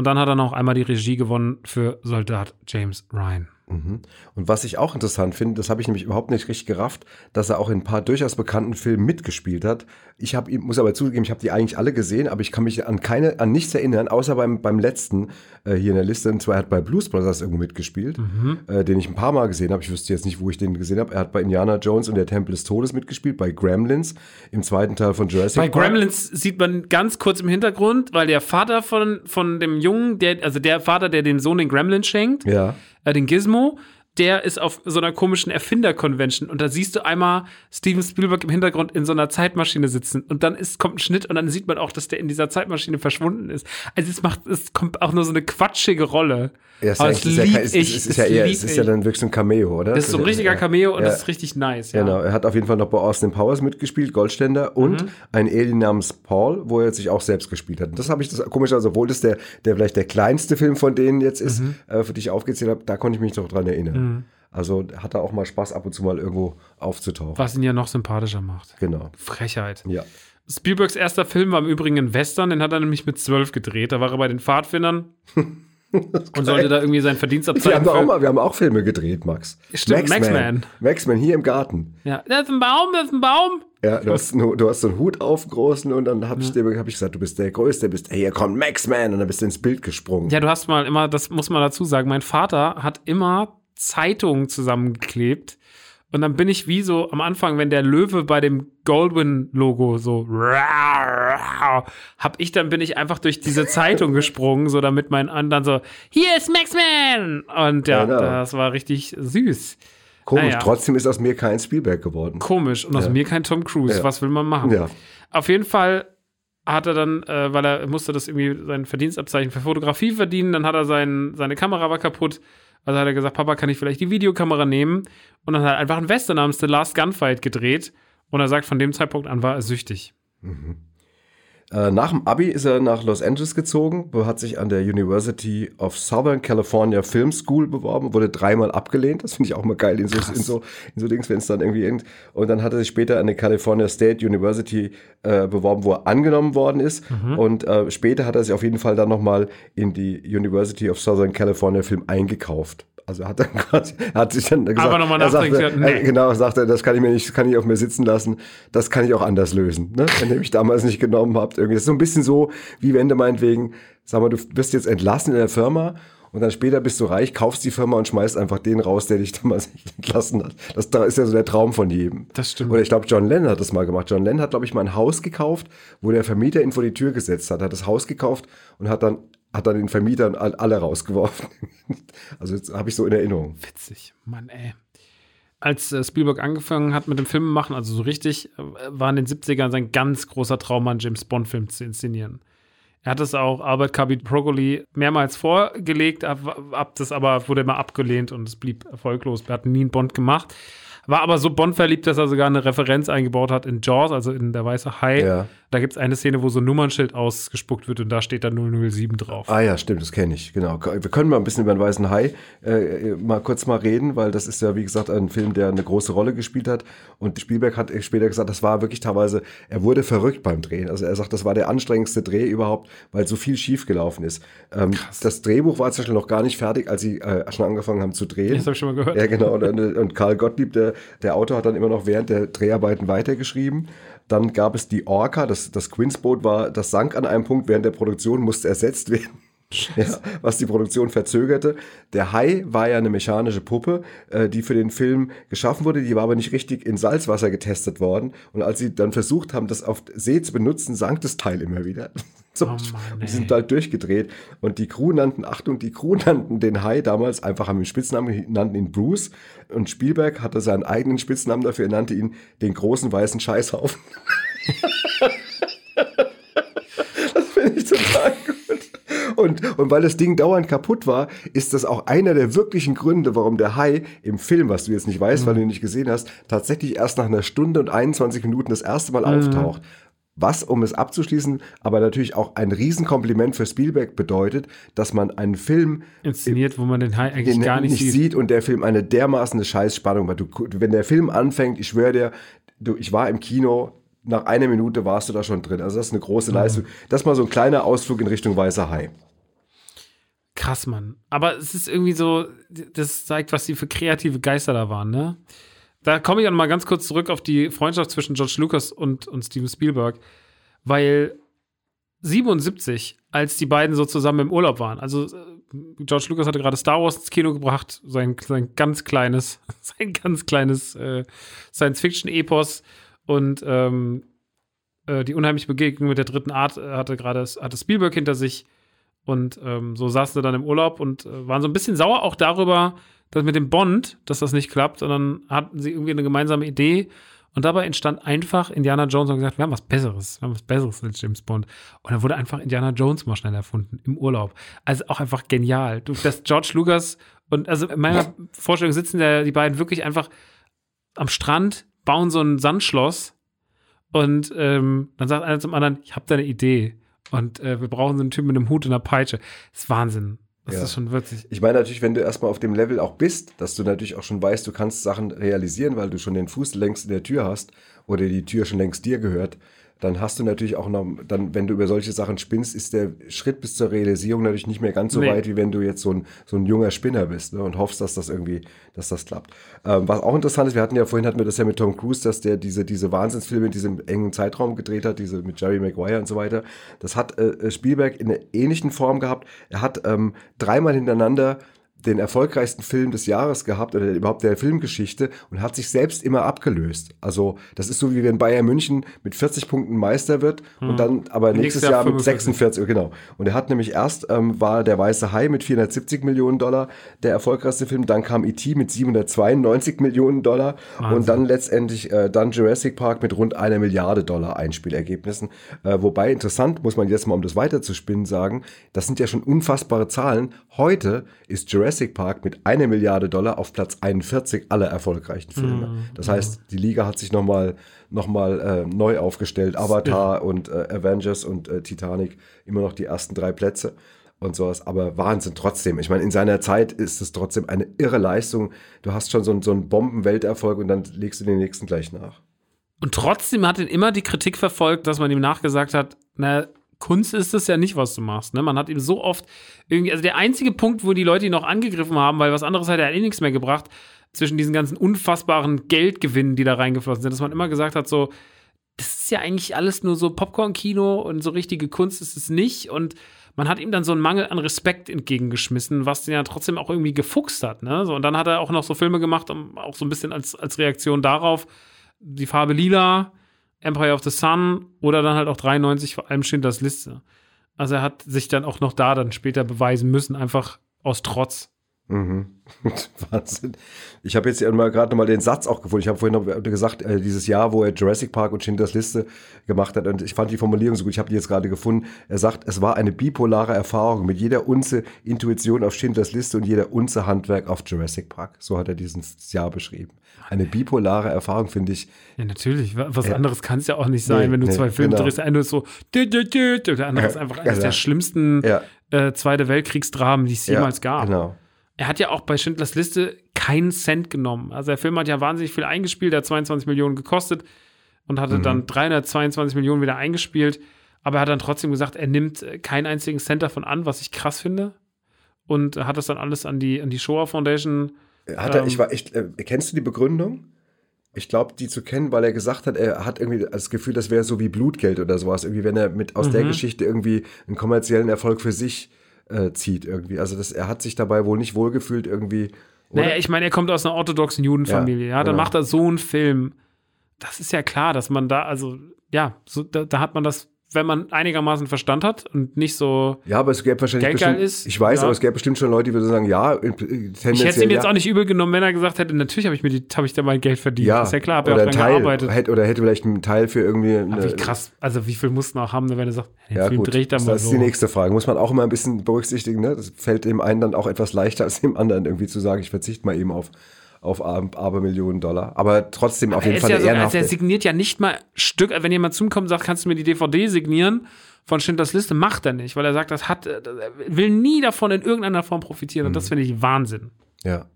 S1: Und dann hat er noch einmal die Regie gewonnen für Soldat James Ryan.
S2: Und was ich auch interessant finde, das habe ich nämlich überhaupt nicht richtig gerafft, dass er auch in ein paar durchaus bekannten Filmen mitgespielt hat. Ich habe, muss aber zugeben, ich habe die eigentlich alle gesehen, aber ich kann mich an keine, an nichts erinnern, außer beim, beim letzten äh, hier in der Liste. Und zwar hat er bei Blues Brothers irgendwo mitgespielt, äh, den ich ein paar Mal gesehen habe. Ich wüsste jetzt nicht, wo ich den gesehen habe. Er hat bei Indiana Jones und der Tempel des Todes mitgespielt, bei Gremlins, im zweiten Teil von Jurassic
S1: Bei
S2: Park.
S1: Gremlins sieht man ganz kurz im Hintergrund, weil der Vater von, von dem Jungen, der, also der Vater, der dem Sohn den Gremlin schenkt,
S2: Ja.
S1: Äh, den Gizmo, der ist auf so einer komischen Erfinder-Convention und da siehst du einmal Steven Spielberg im Hintergrund in so einer Zeitmaschine sitzen und dann ist, kommt ein Schnitt und dann sieht man auch, dass der in dieser Zeitmaschine verschwunden ist. Also es macht, es kommt auch nur so eine quatschige Rolle.
S2: Ja, ist,
S1: das
S2: ja,
S1: ich,
S2: ist
S1: das
S2: ja eher, es ist ja dann wirklich so ein Cameo, oder?
S1: Das ist so ein richtiger Cameo und
S2: ja.
S1: das ist richtig nice, ja.
S2: Genau, er hat auf jeden Fall noch bei Austin Powers mitgespielt, Goldständer und
S1: Mhm.
S2: ein Alien namens Paul, wo er sich auch selbst gespielt hat. Und das habe ich das komisch, also obwohl das der, der vielleicht der kleinste Film von denen jetzt ist,
S1: Mhm.
S2: äh, für die ich aufgezählt habe, da konnte ich mich noch dran erinnern. Also hat er auch mal Spaß, ab und zu mal irgendwo aufzutauchen.
S1: Was ihn ja noch sympathischer macht.
S2: Genau.
S1: Frechheit.
S2: Ja.
S1: Spielbergs erster Film war im Übrigen ein Western, den hat er nämlich mit zwölf gedreht. Da war er bei den Pfadfindern und sollte da irgendwie sein Verdienst
S2: Wir
S1: abzeigen.
S2: haben, doch auch mal, wir haben auch Filme gedreht, Max.
S1: Stimmt, Maxman.
S2: Maxman, hier im Garten.
S1: ja, das ist ein Baum, das ist ein Baum.
S2: Ja, du hast, du hast so einen Hut auf, großen, und dann habe ich, dir- hab ich gesagt, du bist der Größte, bist, hey, hier kommt Maxman, und dann bist du ins Bild gesprungen.
S1: Ja, du hast mal immer, das muss man dazu sagen, mein Vater hat immer Zeitungen zusammengeklebt. Und dann bin ich wie so am Anfang, wenn der Löwe bei dem Goldwyn-Logo so hab ich dann bin ich einfach durch diese Zeitung gesprungen, so damit mein anderen so, hier ist Maxman! Und ja,
S2: Genau.
S1: das war richtig süß.
S2: Komisch,
S1: naja.
S2: trotzdem ist aus mir kein Spielberg geworden.
S1: Komisch. Und aus mir kein Tom Cruise.
S2: Ja.
S1: Was will man machen?
S2: Ja.
S1: Auf jeden Fall hat er dann, äh, weil er musste das irgendwie sein Verdienstabzeichen für Fotografie verdienen, dann hat er sein, seine Kamera war kaputt. Also hat er gesagt, Papa, kann ich vielleicht die Videokamera nehmen? Und dann hat er einfach einen Western namens The Last Gunfight gedreht. Und er sagt, von dem Zeitpunkt an war er süchtig.
S2: Äh, nach dem Abi ist er nach Los Angeles gezogen, hat sich an der University of Southern California Film School beworben, wurde dreimal abgelehnt. Das finde ich auch mal geil in so, in so, in so Dings, wenn es dann irgendwie irgend. Und dann hat er sich später an der California State University äh, beworben, wo er angenommen worden ist. Und äh, später hat er sich auf jeden Fall dann nochmal in die University of Southern California Film eingekauft. Also hat er quasi, er hat sich dann gesagt,
S1: Aber nochmal
S2: er sagte,
S1: gesagt, nee.
S2: äh, genau, sagte, das kann ich mir nicht, das kann ich auf mir sitzen lassen. Das kann ich auch anders lösen, ne? Wenn ihr mich damals nicht genommen habt. Irgendwie. Das ist so ein bisschen so, wie wenn du meinetwegen, sag mal, du wirst jetzt entlassen in der Firma und dann später bist du reich, kaufst die Firma und schmeißt einfach den raus, der dich damals nicht entlassen hat. Das da ist ja so der Traum von jedem.
S1: Das stimmt.
S2: Oder ich glaube, John Lennon hat das mal gemacht. John Lennon hat, glaube ich, mal ein Haus gekauft, wo der Vermieter ihn vor die Tür gesetzt hat. Hat das Haus gekauft und hat dann hat dann den Vermietern all- alle rausgeworfen. Also jetzt habe ich so in Erinnerung.
S1: Witzig. Mann, ey. Als äh, Spielberg angefangen hat mit dem Film machen, also so richtig, äh, war in den 70ern sein ganz großer Traum, einen James Bond-Film zu inszenieren. Er hat es auch Albert Cabot Broccoli mehrmals vorgelegt, ab, ab das aber wurde immer abgelehnt und es blieb erfolglos. Er hat nie einen Bond gemacht. War aber so Bond verliebt, dass er sogar eine Referenz eingebaut hat in Jaws, also in Der Weiße Hai.
S2: Ja.
S1: Da gibt es eine Szene, wo so ein Nummernschild ausgespuckt wird und da steht dann 007 drauf.
S2: Ah ja, stimmt, das kenne ich, genau. Wir können mal ein bisschen über den Weißen Hai äh, mal kurz mal reden, weil das ist ja, wie gesagt, ein Film, der eine große Rolle gespielt hat. Und Spielberg hat später gesagt, das war wirklich teilweise, er wurde verrückt beim Drehen. Also er sagt, das war der anstrengendste Dreh überhaupt, weil so viel schiefgelaufen ist. Ähm, das Drehbuch war zum Beispiel noch gar nicht fertig, als sie äh, schon angefangen haben zu drehen.
S1: Das habe ich schon mal gehört.
S2: Ja, genau. Und, und Karl Gottlieb, der, der Autor, hat dann immer noch während der Dreharbeiten weitergeschrieben. Dann gab es die Orca, das, das Quince-Boot war, das sank an einem Punkt während der Produktion, musste ersetzt werden. Ja, was die Produktion verzögerte. Der Hai war ja eine mechanische Puppe, äh, die für den Film geschaffen wurde, die war aber nicht richtig in Salzwasser getestet worden. Und als sie dann versucht haben, das auf See zu benutzen, sank das Teil immer wieder. So,
S1: Oh Mann,
S2: und die sind halt durchgedreht. Und die Crew nannten, Achtung, die Crew nannten den Hai damals einfach, haben ihn Spitznamen, nannten ihn Bruce. Und Spielberg hatte seinen eigenen Spitznamen dafür, er nannte ihn den großen weißen Scheißhaufen. das finde ich total gut. Und, und weil das Ding dauernd kaputt war, ist das auch einer der wirklichen Gründe, warum der Hai im Film, was du jetzt nicht weißt, weil du ihn nicht gesehen hast, tatsächlich erst nach einer Stunde und 21 Minuten das erste Mal auftaucht. Was, um es abzuschließen, aber natürlich auch ein Riesenkompliment für Spielberg bedeutet, dass man einen Film
S1: Inszeniert, wo man den Hai eigentlich
S2: den
S1: gar nicht,
S2: nicht
S1: sieht.
S2: sieht und der Film eine dermaßen Scheißspannung, weil du, wenn der Film anfängt, ich schwöre dir, du, ich war im Kino, nach einer Minute warst du da schon drin. Also das ist eine große Leistung. Das ist mal so ein kleiner Ausflug in Richtung Weißer Hai.
S1: Krass, Mann. Aber es ist irgendwie so, das zeigt, was die für kreative Geister da waren, ne? Da komme ich auch noch mal ganz kurz zurück auf die Freundschaft zwischen George Lucas und, und Steven Spielberg, weil 77, als die beiden so zusammen im Urlaub waren, also äh, George Lucas hatte gerade Star Wars ins Kino gebracht, sein, sein ganz kleines, sein ganz kleines äh, Science-Fiction-Epos und ähm, äh, die unheimliche Begegnung mit der dritten Art äh, hatte gerade hatte Spielberg hinter sich und ähm, so saßen sie dann im Urlaub und äh, waren so ein bisschen sauer auch darüber, dass mit dem Bond, dass das nicht klappt. Und dann hatten sie irgendwie eine gemeinsame Idee. Und dabei entstand einfach Indiana Jones und gesagt, wir haben was Besseres, wir haben was Besseres als James Bond. Und dann wurde einfach Indiana Jones mal schnell erfunden im Urlaub. Also auch einfach genial. Du, dass George Lucas und also in meiner Vorstellung sitzen da die beiden wirklich einfach am Strand, bauen so ein Sandschloss und ähm, dann sagt einer zum anderen, ich habe da eine Idee. Und äh, wir brauchen so einen Typ mit einem Hut und einer Peitsche. Das ist Wahnsinn. Das
S2: Ja.
S1: ist schon wirklich.
S2: Ich meine natürlich, wenn du erstmal auf dem Level auch bist, dass du natürlich auch schon weißt, du kannst Sachen realisieren, weil du schon den Fuß längst in der Tür hast oder die Tür schon längst dir gehört, dann hast du natürlich auch noch, dann, wenn du über solche Sachen spinnst, ist der Schritt bis zur Realisierung natürlich nicht mehr ganz so
S1: Nee.
S2: weit, wie wenn du jetzt so ein, so ein junger Spinner bist ne, und hoffst, dass das irgendwie, dass das klappt. Ähm, was auch interessant ist, wir hatten ja vorhin hatten wir das ja mit Tom Cruise, dass der diese, diese Wahnsinnsfilme in diesem engen Zeitraum gedreht hat, diese mit Jerry Maguire und so weiter. Das hat äh, Spielberg in einer ähnlichen Form gehabt. Er hat ähm, dreimal hintereinander den erfolgreichsten Film des Jahres gehabt oder überhaupt der Filmgeschichte und hat sich selbst immer abgelöst. Also das ist so wie wenn Bayern München mit 40 Punkten Meister wird und dann aber nächstes,
S1: Nächstes Jahr
S2: Jahr mit
S1: 45.
S2: 46, genau. Und er hat nämlich erst ähm, war der Weiße Hai mit 470 Millionen Dollar der erfolgreichste Film, dann kam E.T. mit 792 Millionen Dollar und dann letztendlich äh, dann Jurassic Park mit rund einer Milliarde Dollar Einspielergebnissen. Äh, wobei interessant, muss man jetzt mal, um das weiterzuspinnen, sagen, das sind ja schon unfassbare Zahlen. Heute ist Jurassic Park mit einer Milliarde Dollar auf Platz 41 aller erfolgreichen Filme. Das heißt, die Liga hat sich nochmal noch mal, äh, neu aufgestellt. Avatar und äh, Avengers und äh, Titanic immer noch die ersten drei Plätze und sowas. Aber Wahnsinn trotzdem. Ich meine, in seiner Zeit ist es trotzdem eine irre Leistung. Du hast schon so, einen- so einen Bombenwelterfolg und dann legst du den nächsten gleich nach.
S1: Und trotzdem hat ihn immer die Kritik verfolgt, dass man ihm nachgesagt hat, na, Kunst ist es ja nicht, was du machst. Ne? Man hat ihm so oft irgendwie, also der einzige Punkt, wo die Leute ihn noch angegriffen haben, weil was anderes hat er eh nichts mehr gebracht, zwischen diesen ganzen unfassbaren Geldgewinnen, die da reingeflossen sind, dass man immer gesagt hat, so, das ist ja eigentlich alles nur so Popcorn-Kino und so richtige Kunst ist es nicht. Und man hat ihm dann so einen Mangel an Respekt entgegengeschmissen, was den ja trotzdem auch irgendwie gefuchst hat. Ne? So, und dann hat er auch noch so Filme gemacht, um, auch so ein bisschen als, als Reaktion darauf, die Farbe Lila, Empire of the Sun oder dann halt auch 93 vor allem Schindlers Liste. Also er hat sich dann auch noch da dann später beweisen müssen, einfach aus Trotz.
S2: Mhm. Wahnsinn. Ich habe jetzt ja mal gerade noch mal den Satz auch gefunden. Ich habe vorhin noch gesagt, äh, dieses Jahr, wo er Jurassic Park und Schindlers Liste gemacht hat, und ich fand die Formulierung so gut, ich habe die jetzt gerade gefunden. Er sagt, es war eine bipolare Erfahrung mit jeder Unze Intuition auf Schindlers Liste und jeder Unze Handwerk auf Jurassic Park. So hat er dieses Jahr beschrieben. Eine bipolare Erfahrung finde ich.
S1: Ja, natürlich. Wa- Was
S2: Ja.
S1: anderes kann es ja auch nicht sein,
S2: Nee,
S1: wenn du
S2: nee,
S1: zwei Filme
S2: genau.
S1: drehst. Der eine ist so, dü, dü, dü, der andere ist
S2: Ja,
S1: einfach eines
S2: ja.
S1: der schlimmsten
S2: Ja.
S1: äh, Zweite Weltkriegsdramen, die es jemals gab.
S2: Genau.
S1: Er hat ja auch bei Schindlers Liste keinen Cent genommen. Also der Film hat ja wahnsinnig viel eingespielt, hat 22 Millionen gekostet und hatte
S2: Mhm.
S1: dann 322 Millionen wieder eingespielt. Aber er hat dann trotzdem gesagt, er nimmt äh, keinen einzigen Cent davon an, was ich krass finde. Und hat das dann alles an die, an die Shoah Foundation.
S2: Hat er,
S1: Ähm,
S2: ich war echt, äh, kennst du die Begründung? Ich glaube, die zu kennen, weil er gesagt hat, er hat irgendwie das Gefühl, das wäre so wie Blutgeld oder sowas. Irgendwie, wenn er mit aus
S1: Mhm.
S2: der Geschichte irgendwie einen kommerziellen Erfolg für sich äh, zieht irgendwie. Also das, er hat sich dabei wohl nicht wohlgefühlt irgendwie. Oder?
S1: Naja, ich meine, er kommt aus einer orthodoxen Judenfamilie. Ja,
S2: Ja,
S1: dann
S2: genau.
S1: macht er so einen Film. Das ist ja klar, dass man da, also, ja, so, da, da hat man das, wenn man einigermaßen Verstand hat und nicht so.
S2: ja, aber es gäbe wahrscheinlich bestimmt,
S1: ist,
S2: ich weiß,
S1: ja.
S2: aber es gäbe bestimmt schon Leute, die würden sagen, ja, äh, tendenziell
S1: Ich hätte es ihm jetzt
S2: ja.
S1: auch nicht übel genommen, wenn er gesagt hätte, natürlich habe ich mir die, habe ich da mein Geld verdient.
S2: ja,
S1: ist ja klar, habe ja auch dran
S2: Teil,
S1: gearbeitet.
S2: hätte, oder hätte vielleicht einen Teil für irgendwie
S1: Aber
S2: eine,
S1: wie krass, also wie viel mussten auch haben, wenn er sagt,
S2: Ja,
S1: Film
S2: gut.
S1: ich
S2: das
S1: mal
S2: ist
S1: so.
S2: die nächste Frage. Muss man auch immer ein bisschen berücksichtigen. Ne? Das fällt dem einen dann auch etwas leichter als dem anderen, irgendwie zu sagen, ich verzichte mal eben auf, auf Ab- Abermillionen Dollar. Aber trotzdem auf jeden Fall
S1: ja
S2: eine
S1: so, also
S2: ehrenhafte.
S1: er signiert ja nicht mal Stück, wenn jemand zu ihm kommt und sagt, kannst du mir die DVD signieren von Schindlers Liste, macht er nicht, weil er sagt, das hat, er will nie davon in irgendeiner Form profitieren und das
S2: Mhm.
S1: finde ich Wahnsinn.
S2: ja,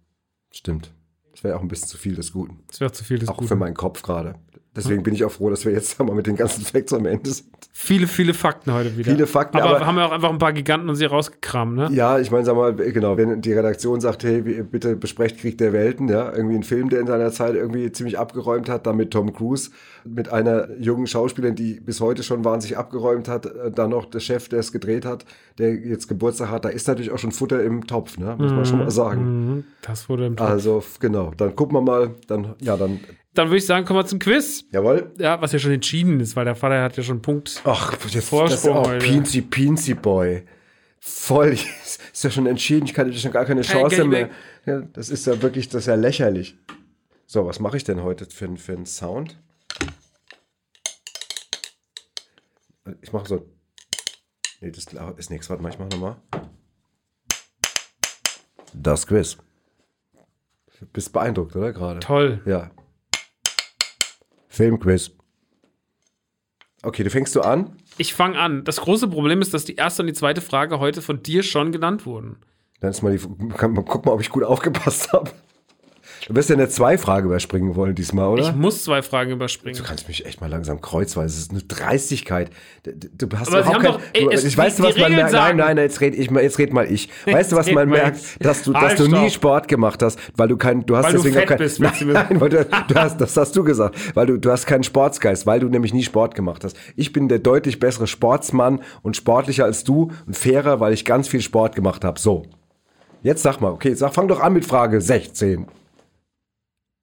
S2: stimmt. Das wäre auch ein bisschen zu viel des Guten.
S1: Das wäre zu viel des
S2: Auch
S1: Guten.
S2: für meinen Kopf gerade. Deswegen bin ich auch froh, dass wir jetzt mal mit den ganzen Facts am Ende sind.
S1: Viele, viele Fakten heute wieder.
S2: Viele Fakten,
S1: aber,
S2: aber-
S1: haben wir auch einfach ein paar Giganten und sie rausgekramt, ne?
S2: Ja, ich meine, sag mal, genau, wenn die Redaktion sagt, hey, bitte besprecht Krieg der Welten, ja, irgendwie ein Film, der in seiner Zeit irgendwie ziemlich abgeräumt hat, dann mit Tom Cruise, mit einer jungen Schauspielerin, die bis heute schon wahnsinnig abgeräumt hat, äh, dann noch der Chef, der es gedreht hat, der jetzt Geburtstag hat, da ist natürlich auch schon Futter im Topf, ne, muss man schon mal sagen.
S1: Mhm, Das wurde im Topf.
S2: Also, genau, dann gucken wir mal, dann, ja, dann,
S1: Dann würde ich sagen, kommen wir zum Quiz.
S2: jawohl.
S1: Ja, was ja schon entschieden ist, weil der Vater hat ja schon einen Punkt.
S2: Ach, der
S1: Vorsprung
S2: das ist auch. Pinzi Pinzi Boy. Voll, ist ja schon entschieden, ich kann ja schon gar keine
S1: Kein
S2: Chance
S1: Geld
S2: mehr. Ja, das ist ja wirklich, das ist ja lächerlich. So, was mache ich denn heute für, für einen Sound? Ich mache so. Nee, das ist nichts. Warte mal, ich mache nochmal. Das Quiz. Du bist beeindruckt, oder gerade?
S1: Toll.
S2: Ja. Filmquiz. Okay, du fängst du an.
S1: Ich fange an. Das große Problem ist, dass die erste und die zweite Frage heute von dir schon genannt wurden.
S2: Dann ist mal die, kann guck mal, ob ich gut aufgepasst habe. Du wirst ja eine Zwei-Frage überspringen wollen diesmal, oder?
S1: Ich muss zwei Fragen überspringen.
S2: Du kannst mich echt mal langsam kreuzweise. Es ist eine Dreistigkeit. Du hast
S1: Aber
S2: überhaupt kein,
S1: doch- ey,
S2: du, ich weiß, was man merkt. Nein, nein, jetzt red ich mal, jetzt red mal ich. Weißt du, was man merkt, dass du, dass
S1: Halt,
S2: du nie. Sport gemacht hast, weil du kein, du hast
S1: Weil du
S2: deswegen
S1: fett
S2: auch kein,
S1: bist, du
S2: nein, nein, weil du, du hast, das hast du gesagt, weil du, du hast keinen Sportsgeist, weil du nämlich nie Sport gemacht hast. Ich bin der deutlich bessere Sportsmann und sportlicher als du und fairer, weil ich ganz viel Sport gemacht habe. So. Jetzt sag mal, okay, sag, fang doch an mit Frage 16.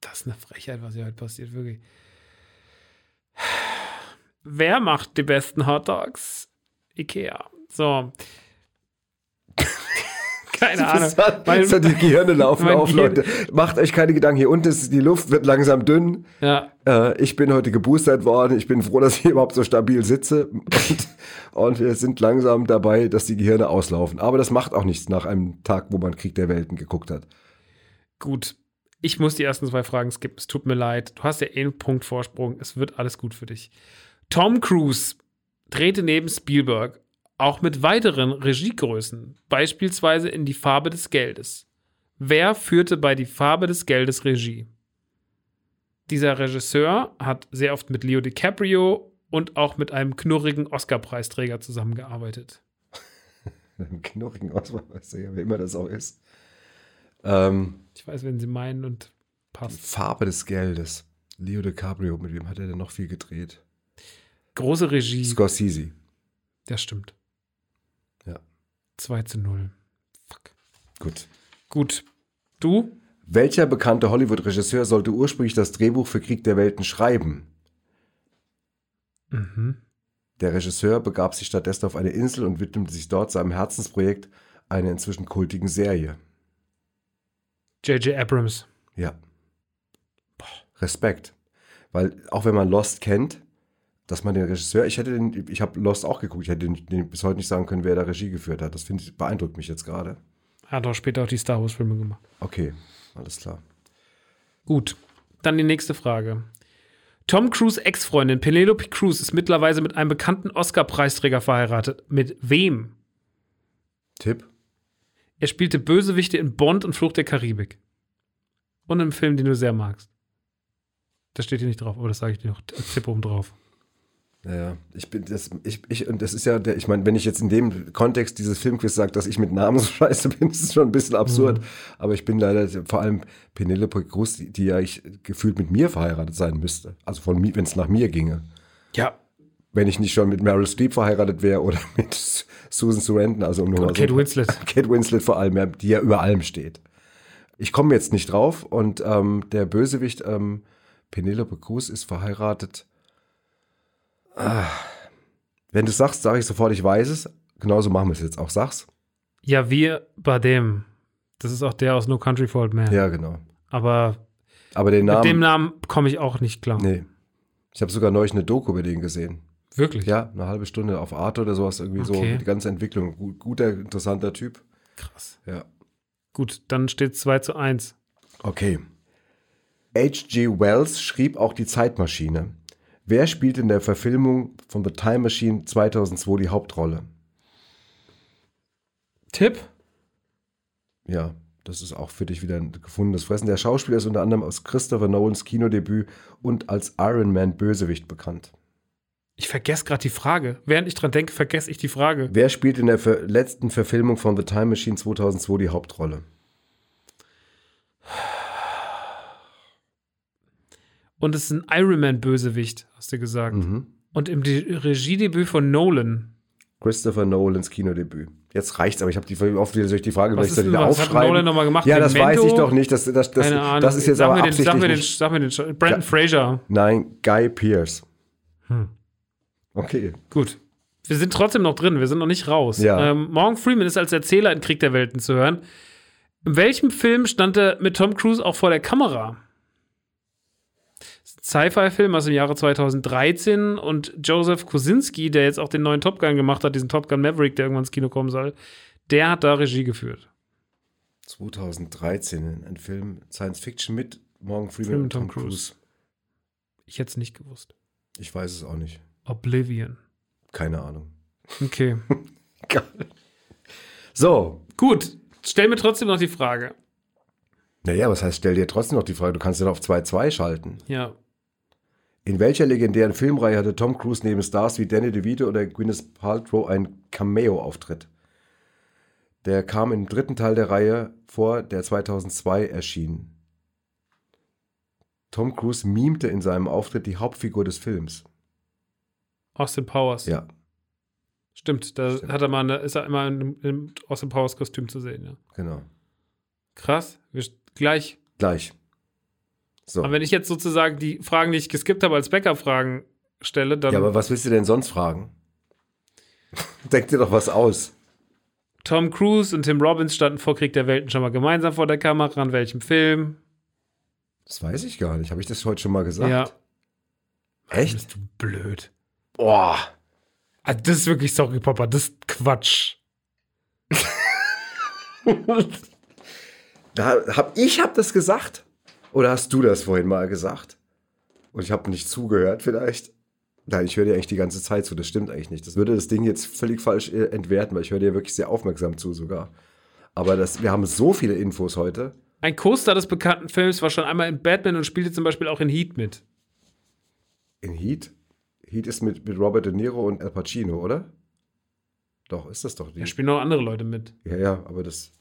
S1: Das ist eine Frechheit, was hier heute passiert, wirklich. Wer macht die besten Hot Dogs? Ikea. So. Keine Ahnung. Mein-
S2: so die Gehirne laufen auf,
S1: Gehirn-
S2: Leute. Macht euch keine Gedanken. Hier unten ist die Luft, wird langsam dünn.
S1: ja,
S2: Äh, ich bin heute geboostert worden. Ich bin froh, dass ich überhaupt so stabil sitze. Und, und wir sind langsam dabei, dass die Gehirne auslaufen. Aber das macht auch nichts nach einem Tag, wo man Krieg der Welten geguckt hat.
S1: gut. Ich muss die ersten zwei Fragen skippen. Es tut mir leid. Du hast ja eh einen Punkt Vorsprung. Es wird alles gut für dich. Tom Cruise drehte neben Spielberg auch mit weiteren Regiegrößen, beispielsweise in Die Farbe des Geldes. Wer führte bei Die Farbe des Geldes Regie? Dieser Regisseur hat sehr oft mit Leo DiCaprio und auch mit einem knurrigen Oscar-Preisträger zusammengearbeitet.
S2: Im knurrigen ja, wer immer das auch ist. Ähm,
S1: Ich weiß, wenn Sie meinen und passt.
S2: Farbe des Geldes. Leo DiCaprio, mit wem hat er denn noch viel gedreht?
S1: Große Regie.
S2: Scorsese.
S1: Das stimmt.
S2: Ja.
S1: 2 zu 0. Fuck.
S2: Gut.
S1: Gut. Du?
S2: Welcher bekannte Hollywood-Regisseur sollte ursprünglich das Drehbuch für Krieg der Welten schreiben?
S1: Mhm.
S2: Der Regisseur begab sich stattdessen auf eine Insel und widmete sich dort seinem Herzensprojekt, einer inzwischen kultigen Serie.
S1: J.J. Abrams.
S2: Ja. Boah, Respekt. Weil auch wenn man Lost kennt, dass man den Regisseur, ich hätte den, ich habe Lost auch geguckt, ich hätte den, den bis heute nicht sagen können, wer da Regie geführt hat. Das finde ich, beeindruckt mich jetzt gerade.
S1: Hat auch später auch die Star Wars-Filme gemacht.
S2: Okay, alles klar.
S1: Gut. Dann die nächste Frage. Tom Cruise Ex-Freundin Penelope Cruz ist mittlerweile mit einem bekannten Oscar-Preisträger verheiratet. Mit wem?
S2: Tipp?
S1: Er spielte Bösewichte in Bond und Flucht der Karibik. Und im Film, den du sehr magst. Das steht hier nicht drauf, aber das sage ich dir noch. als Tipp oben drauf.
S2: Ja, ich bin das, ich, ich, und das ist ja, der, ich meine, wenn ich jetzt in dem Kontext dieses Filmquiz sage, dass ich mit Namen so scheiße bin, ist es schon ein bisschen absurd.
S1: Mhm.
S2: Aber ich bin leider, vor allem Penelope Cruz, die, die ja ich gefühlt mit mir verheiratet sein müsste. Also von mir, wenn es nach mir ginge.
S1: Ja.
S2: Wenn ich nicht schon mit Meryl Streep verheiratet wäre oder mit Susan Sarandon, also um nur
S1: Und Kate
S2: so,
S1: Winslet.
S2: Kate Winslet vor allem, ja, die ja über allem steht. Ich komme jetzt nicht drauf und ähm, der Bösewicht ähm, Penelope Cruz ist verheiratet. Ah. Wenn du sagst, sage ich sofort, ich weiß es. Genauso machen wir es jetzt auch. Sag's.
S1: Ja, wir Badem. Das ist auch der aus No Country for Old Men.
S2: Ja, genau.
S1: Aber
S2: Aber den
S1: mit
S2: Namen.
S1: dem Namen komme ich auch nicht klar.
S2: nee. Ich habe sogar neulich eine Doku über den gesehen.
S1: Wirklich?
S2: Ja, eine halbe Stunde auf Arte oder sowas. Irgendwie
S1: Okay.
S2: so die ganze Entwicklung. Gut, guter, interessanter Typ.
S1: Krass.
S2: Ja.
S1: Gut, dann steht 2 zu 1.
S2: Okay. H.G. Wells schrieb auch die Zeitmaschine. Wer spielt in der Verfilmung von The Time Machine 2002 die Hauptrolle?
S1: Tipp?
S2: Ja, das ist auch für dich wieder ein gefundenes Fressen. Der Schauspieler ist unter anderem aus Christopher Nolans Kinodebüt und als Iron Man Bösewicht bekannt.
S1: Ich vergesse gerade die Frage. Während ich dran denke, vergesse ich die Frage.
S2: Wer spielt in der ver letzten Verfilmung von The Time Machine 2002 die Hauptrolle?
S1: Und es ist ein Ironman-Bösewicht, hast du gesagt.
S2: Mhm.
S1: Und im De Regiedebüt von Nolan.
S2: Christopher Nolans Kinodebüt. Jetzt reicht's, aber ich habe die oft wieder ich die Frage
S1: Was ist
S2: soll
S1: denn- was hat
S2: aufschreiben.
S1: Nolan nochmal gemacht?
S2: Ja, das
S1: Memento?
S2: weiß ich doch nicht. Das, das, das,
S1: Keine Ahnung.
S2: das ist jetzt
S1: sag
S2: aber
S1: mir den,
S2: absichtlich
S1: sag mir den, sag mir den, Brandon
S2: Ja.
S1: Fraser.
S2: Nein, Guy Pierce.
S1: Hm.
S2: Okay.
S1: Gut. Wir sind trotzdem noch drin, wir sind noch nicht raus.
S2: Ja.
S1: Ähm, Morgan Freeman ist als Erzähler in Krieg der Welten zu hören. In welchem Film stand er mit Tom Cruise auch vor der Kamera? Sci-Fi-Film aus dem Jahre 2013 und Joseph Kosinski, der jetzt auch den neuen Top Gun gemacht hat, diesen Top Gun Maverick, der irgendwann ins Kino kommen soll, der hat da Regie geführt.
S2: 2013, ein Film Science Fiction mit Morgan Freeman
S1: Film
S2: und Tom
S1: Tom
S2: Cruise.
S1: Ich hätte es nicht gewusst.
S2: Ich weiß es auch nicht.
S1: Oblivion.
S2: Keine Ahnung.
S1: Okay.
S2: So,
S1: Gut. Stell mir trotzdem noch die Frage.
S2: Naja, was heißt, stell dir trotzdem noch die Frage, du kannst ja noch auf 2-2 schalten.
S1: Ja.
S2: In welcher legendären Filmreihe hatte Tom Cruise neben Stars wie Danny DeVito oder Gwyneth Paltrow einen Cameo-Auftritt? Der kam im dritten Teil der Reihe vor, der 2002 erschien. Tom Cruise mimte in seinem Auftritt die Hauptfigur des Films.
S1: Austin Powers.
S2: Ja,
S1: Stimmt, da hat er mal eine, ist er immer im, Austin Powers Kostüm zu sehen, ja.
S2: genau.
S1: Krass. Wir, gleich.
S2: Gleich. So.
S1: Aber wenn ich jetzt sozusagen die Fragen, die ich geskippt habe, als Backup-Fragen stelle, dann
S2: Ja, aber was willst du denn sonst fragen? Denk dir doch was aus.
S1: Tom Cruise und Tim Robbins standen vor Krieg der Welten schon mal gemeinsam vor der Kamera. In welchem Film?
S2: Das weiß ich gar nicht. Habe ich das heute schon mal gesagt?
S1: Ja.
S2: Echt?
S1: Bist du blöd.
S2: Boah.
S1: Ah, das ist wirklich, sorry, Papa, das ist Quatsch.
S2: Da hab, ich habe das gesagt? Oder hast du das vorhin mal gesagt? Und ich habe nicht zugehört vielleicht? Nein, ich höre dir eigentlich die ganze Zeit zu. Das stimmt eigentlich nicht. Das würde das Ding jetzt völlig falsch äh, entwerten, weil ich höre dir wirklich sehr aufmerksam zu sogar. Aber das, wir haben so viele Infos heute.
S1: Ein Co-Star des bekannten Films war schon einmal in Batman und spielte zum Beispiel auch in Heat mit.
S2: In Heat? Heat ist mit, mit Robert De Niro und Al Pacino, oder? Doch, ist das doch die.
S1: Da spielen noch andere Leute mit.
S2: Ja, ja, aber das.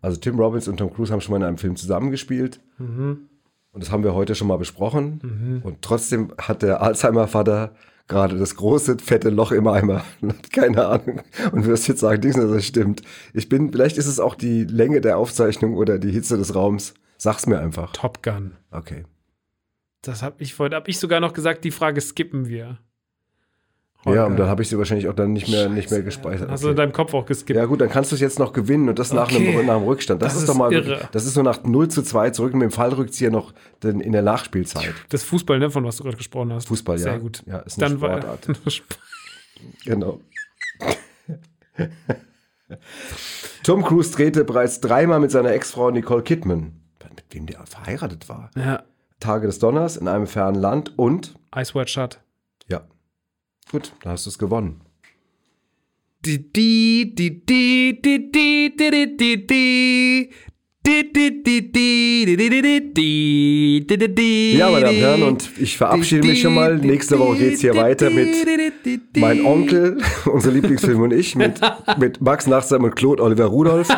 S2: Also Tim Robbins und Tom Cruise haben schon mal in einem Film zusammengespielt. Und das haben wir heute schon mal besprochen. Und trotzdem hat der Alzheimer-Vater gerade das große, fette Loch im Eimer. Keine Ahnung. Und wirst jetzt sagen, dies das stimmt. Ich bin, vielleicht ist es auch die Länge der Aufzeichnung oder die Hitze des Raums. Sag's mir einfach.
S1: Top Gun.
S2: Okay.
S1: Das habe ich vorhin, habe ich sogar noch gesagt, die Frage skippen wir.
S2: Ja,
S1: Holger.
S2: und dann habe ich sie wahrscheinlich auch dann nicht mehr, nicht mehr gespeichert.
S1: Hast du in
S2: Okay.
S1: deinem Kopf auch geskippt.
S2: Ja gut, dann kannst du es jetzt noch gewinnen und das nach,
S1: Okay.
S2: einem, nach einem Rückstand. Das,
S1: Das
S2: ist, doch
S1: ist
S2: mal,
S1: irre.
S2: das ist so nach 0 zu 2 zurück mit dem Fallrückzieher noch in der Nachspielzeit.
S1: Das Fußball, ne, von was du gerade gesprochen hast.
S2: Fußball,
S1: Sehr
S2: ja.
S1: gut.
S2: Ja, ist eine
S1: Dann war
S2: Sportart. Genau. Tom Cruise drehte bereits dreimal mit seiner Ex-Frau Nicole Kidman, mit wem der verheiratet war.
S1: ja,
S2: Tage des Donners in einem fernen Land und
S1: Iceward Shut.
S2: Ja. Gut, dann hast du es gewonnen. Ja, meine Damen und Herren, und ich verabschiede mich schon mal. Nächste Woche geht es hier weiter mit mein Onkel, unser Lieblingsfilm und ich, mit, mit Max Nachtsam und Claude Oliver Rudolph.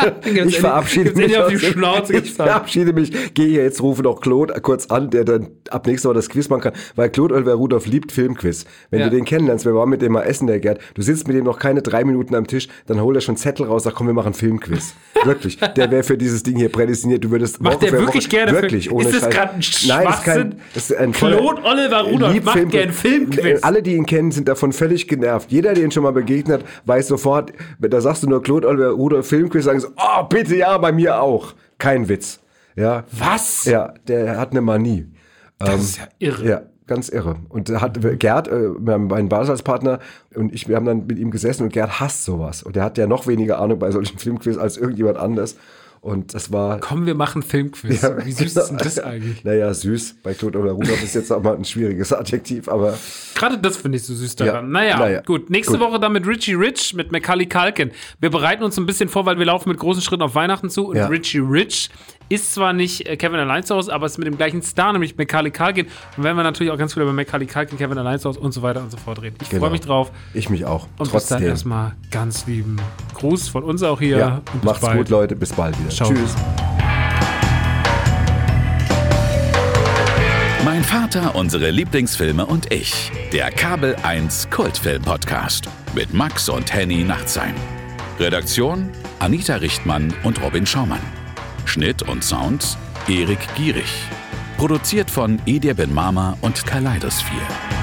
S2: Ich verabschiede mich.
S1: auf die Schnauze
S2: ich verabschiede mich. Gehe hier jetzt, rufe noch Claude kurz an, der dann ab nächster Woche das Quiz machen kann, weil Claude Oliver Rudolph liebt Filmquiz. Wenn
S1: Ja.
S2: du den kennenlernst, wir waren mit dem mal essen, der Gerd, du sitzt mit dem noch keine drei Minuten am Tisch, dann holt er schon Zettel raus, sagt, komm, wir machen Filmquiz. Wirklich. Der wäre für dieses Ding hier prädestiniert. Du würdest
S1: Macht
S2: Woche
S1: der wirklich
S2: Woche,
S1: gerne Film-
S2: Wirklich, ohne
S1: Ist das gerade ein
S2: Nein, ist kein, ist ein
S1: Claude Oliver Rudolph
S2: Liebt
S1: macht
S2: Film-
S1: gern Filmquiz.
S2: Alle, die ihn kennen, sind davon völlig genervt. Jeder, der ihn schon mal begegnet hat, weiß sofort, da sagst du nur Claude Oliver Rudolph Filmquiz, sagen sie, oh, bitte, ja, bei mir auch. Kein Witz. Ja.
S1: Was?
S2: Ja, der hat eine Manie.
S1: Das ist ja irre.
S2: Ja, ganz irre. Und da hat Gerd, äh, mein Basalspartner und ich, wir haben dann mit ihm gesessen und Gerd hasst sowas. Und der hat ja noch weniger Ahnung bei solchen Filmquiz als irgendjemand anders. Und das war.
S1: Komm, wir machen Filmquiz.
S2: Ja,
S1: Wie süß ist denn das eigentlich?
S2: Naja, süß. Bei Claude oder Rudolph ist jetzt auch mal ein schwieriges Adjektiv, aber
S1: Gerade das finde ich so süß
S2: Ja.
S1: daran. Naja,
S2: Naja.
S1: gut. Nächste
S2: Gut.
S1: Woche dann mit Richie Rich, mit Macaulay Culkin. Wir bereiten uns ein bisschen vor, weil wir laufen mit großen Schritten auf Weihnachten zu. Und
S2: Ja.
S1: Richie Rich ist zwar nicht äh, Kevin Allein zu Hause, aber ist mit dem gleichen Star, nämlich Macaulay Culkin. Und werden wir natürlich auch ganz viel über Macaulay Culkin, Kevin Allein zu Hause und so weiter und so fort reden. Ich
S2: Genau.
S1: freue mich drauf.
S2: ich mich auch.
S1: Und bis dann
S2: Trotzdem.
S1: erstmal ganz lieben Gruß von uns auch hier.
S2: Ja, macht's
S1: bald.
S2: gut, Leute. Bis bald wieder.
S1: Ciao.
S2: Tschüss.
S3: Mein Vater, unsere Lieblingsfilme und ich. Der Kabel 1 Kultfilm Podcast mit Max und Henny Nachtsheim. Redaktion Anita Richtmann und Robin Schaumann. Schnitt und Sound Erik Gierig. Produziert von Edir Ben Mama und Kaleidosphere.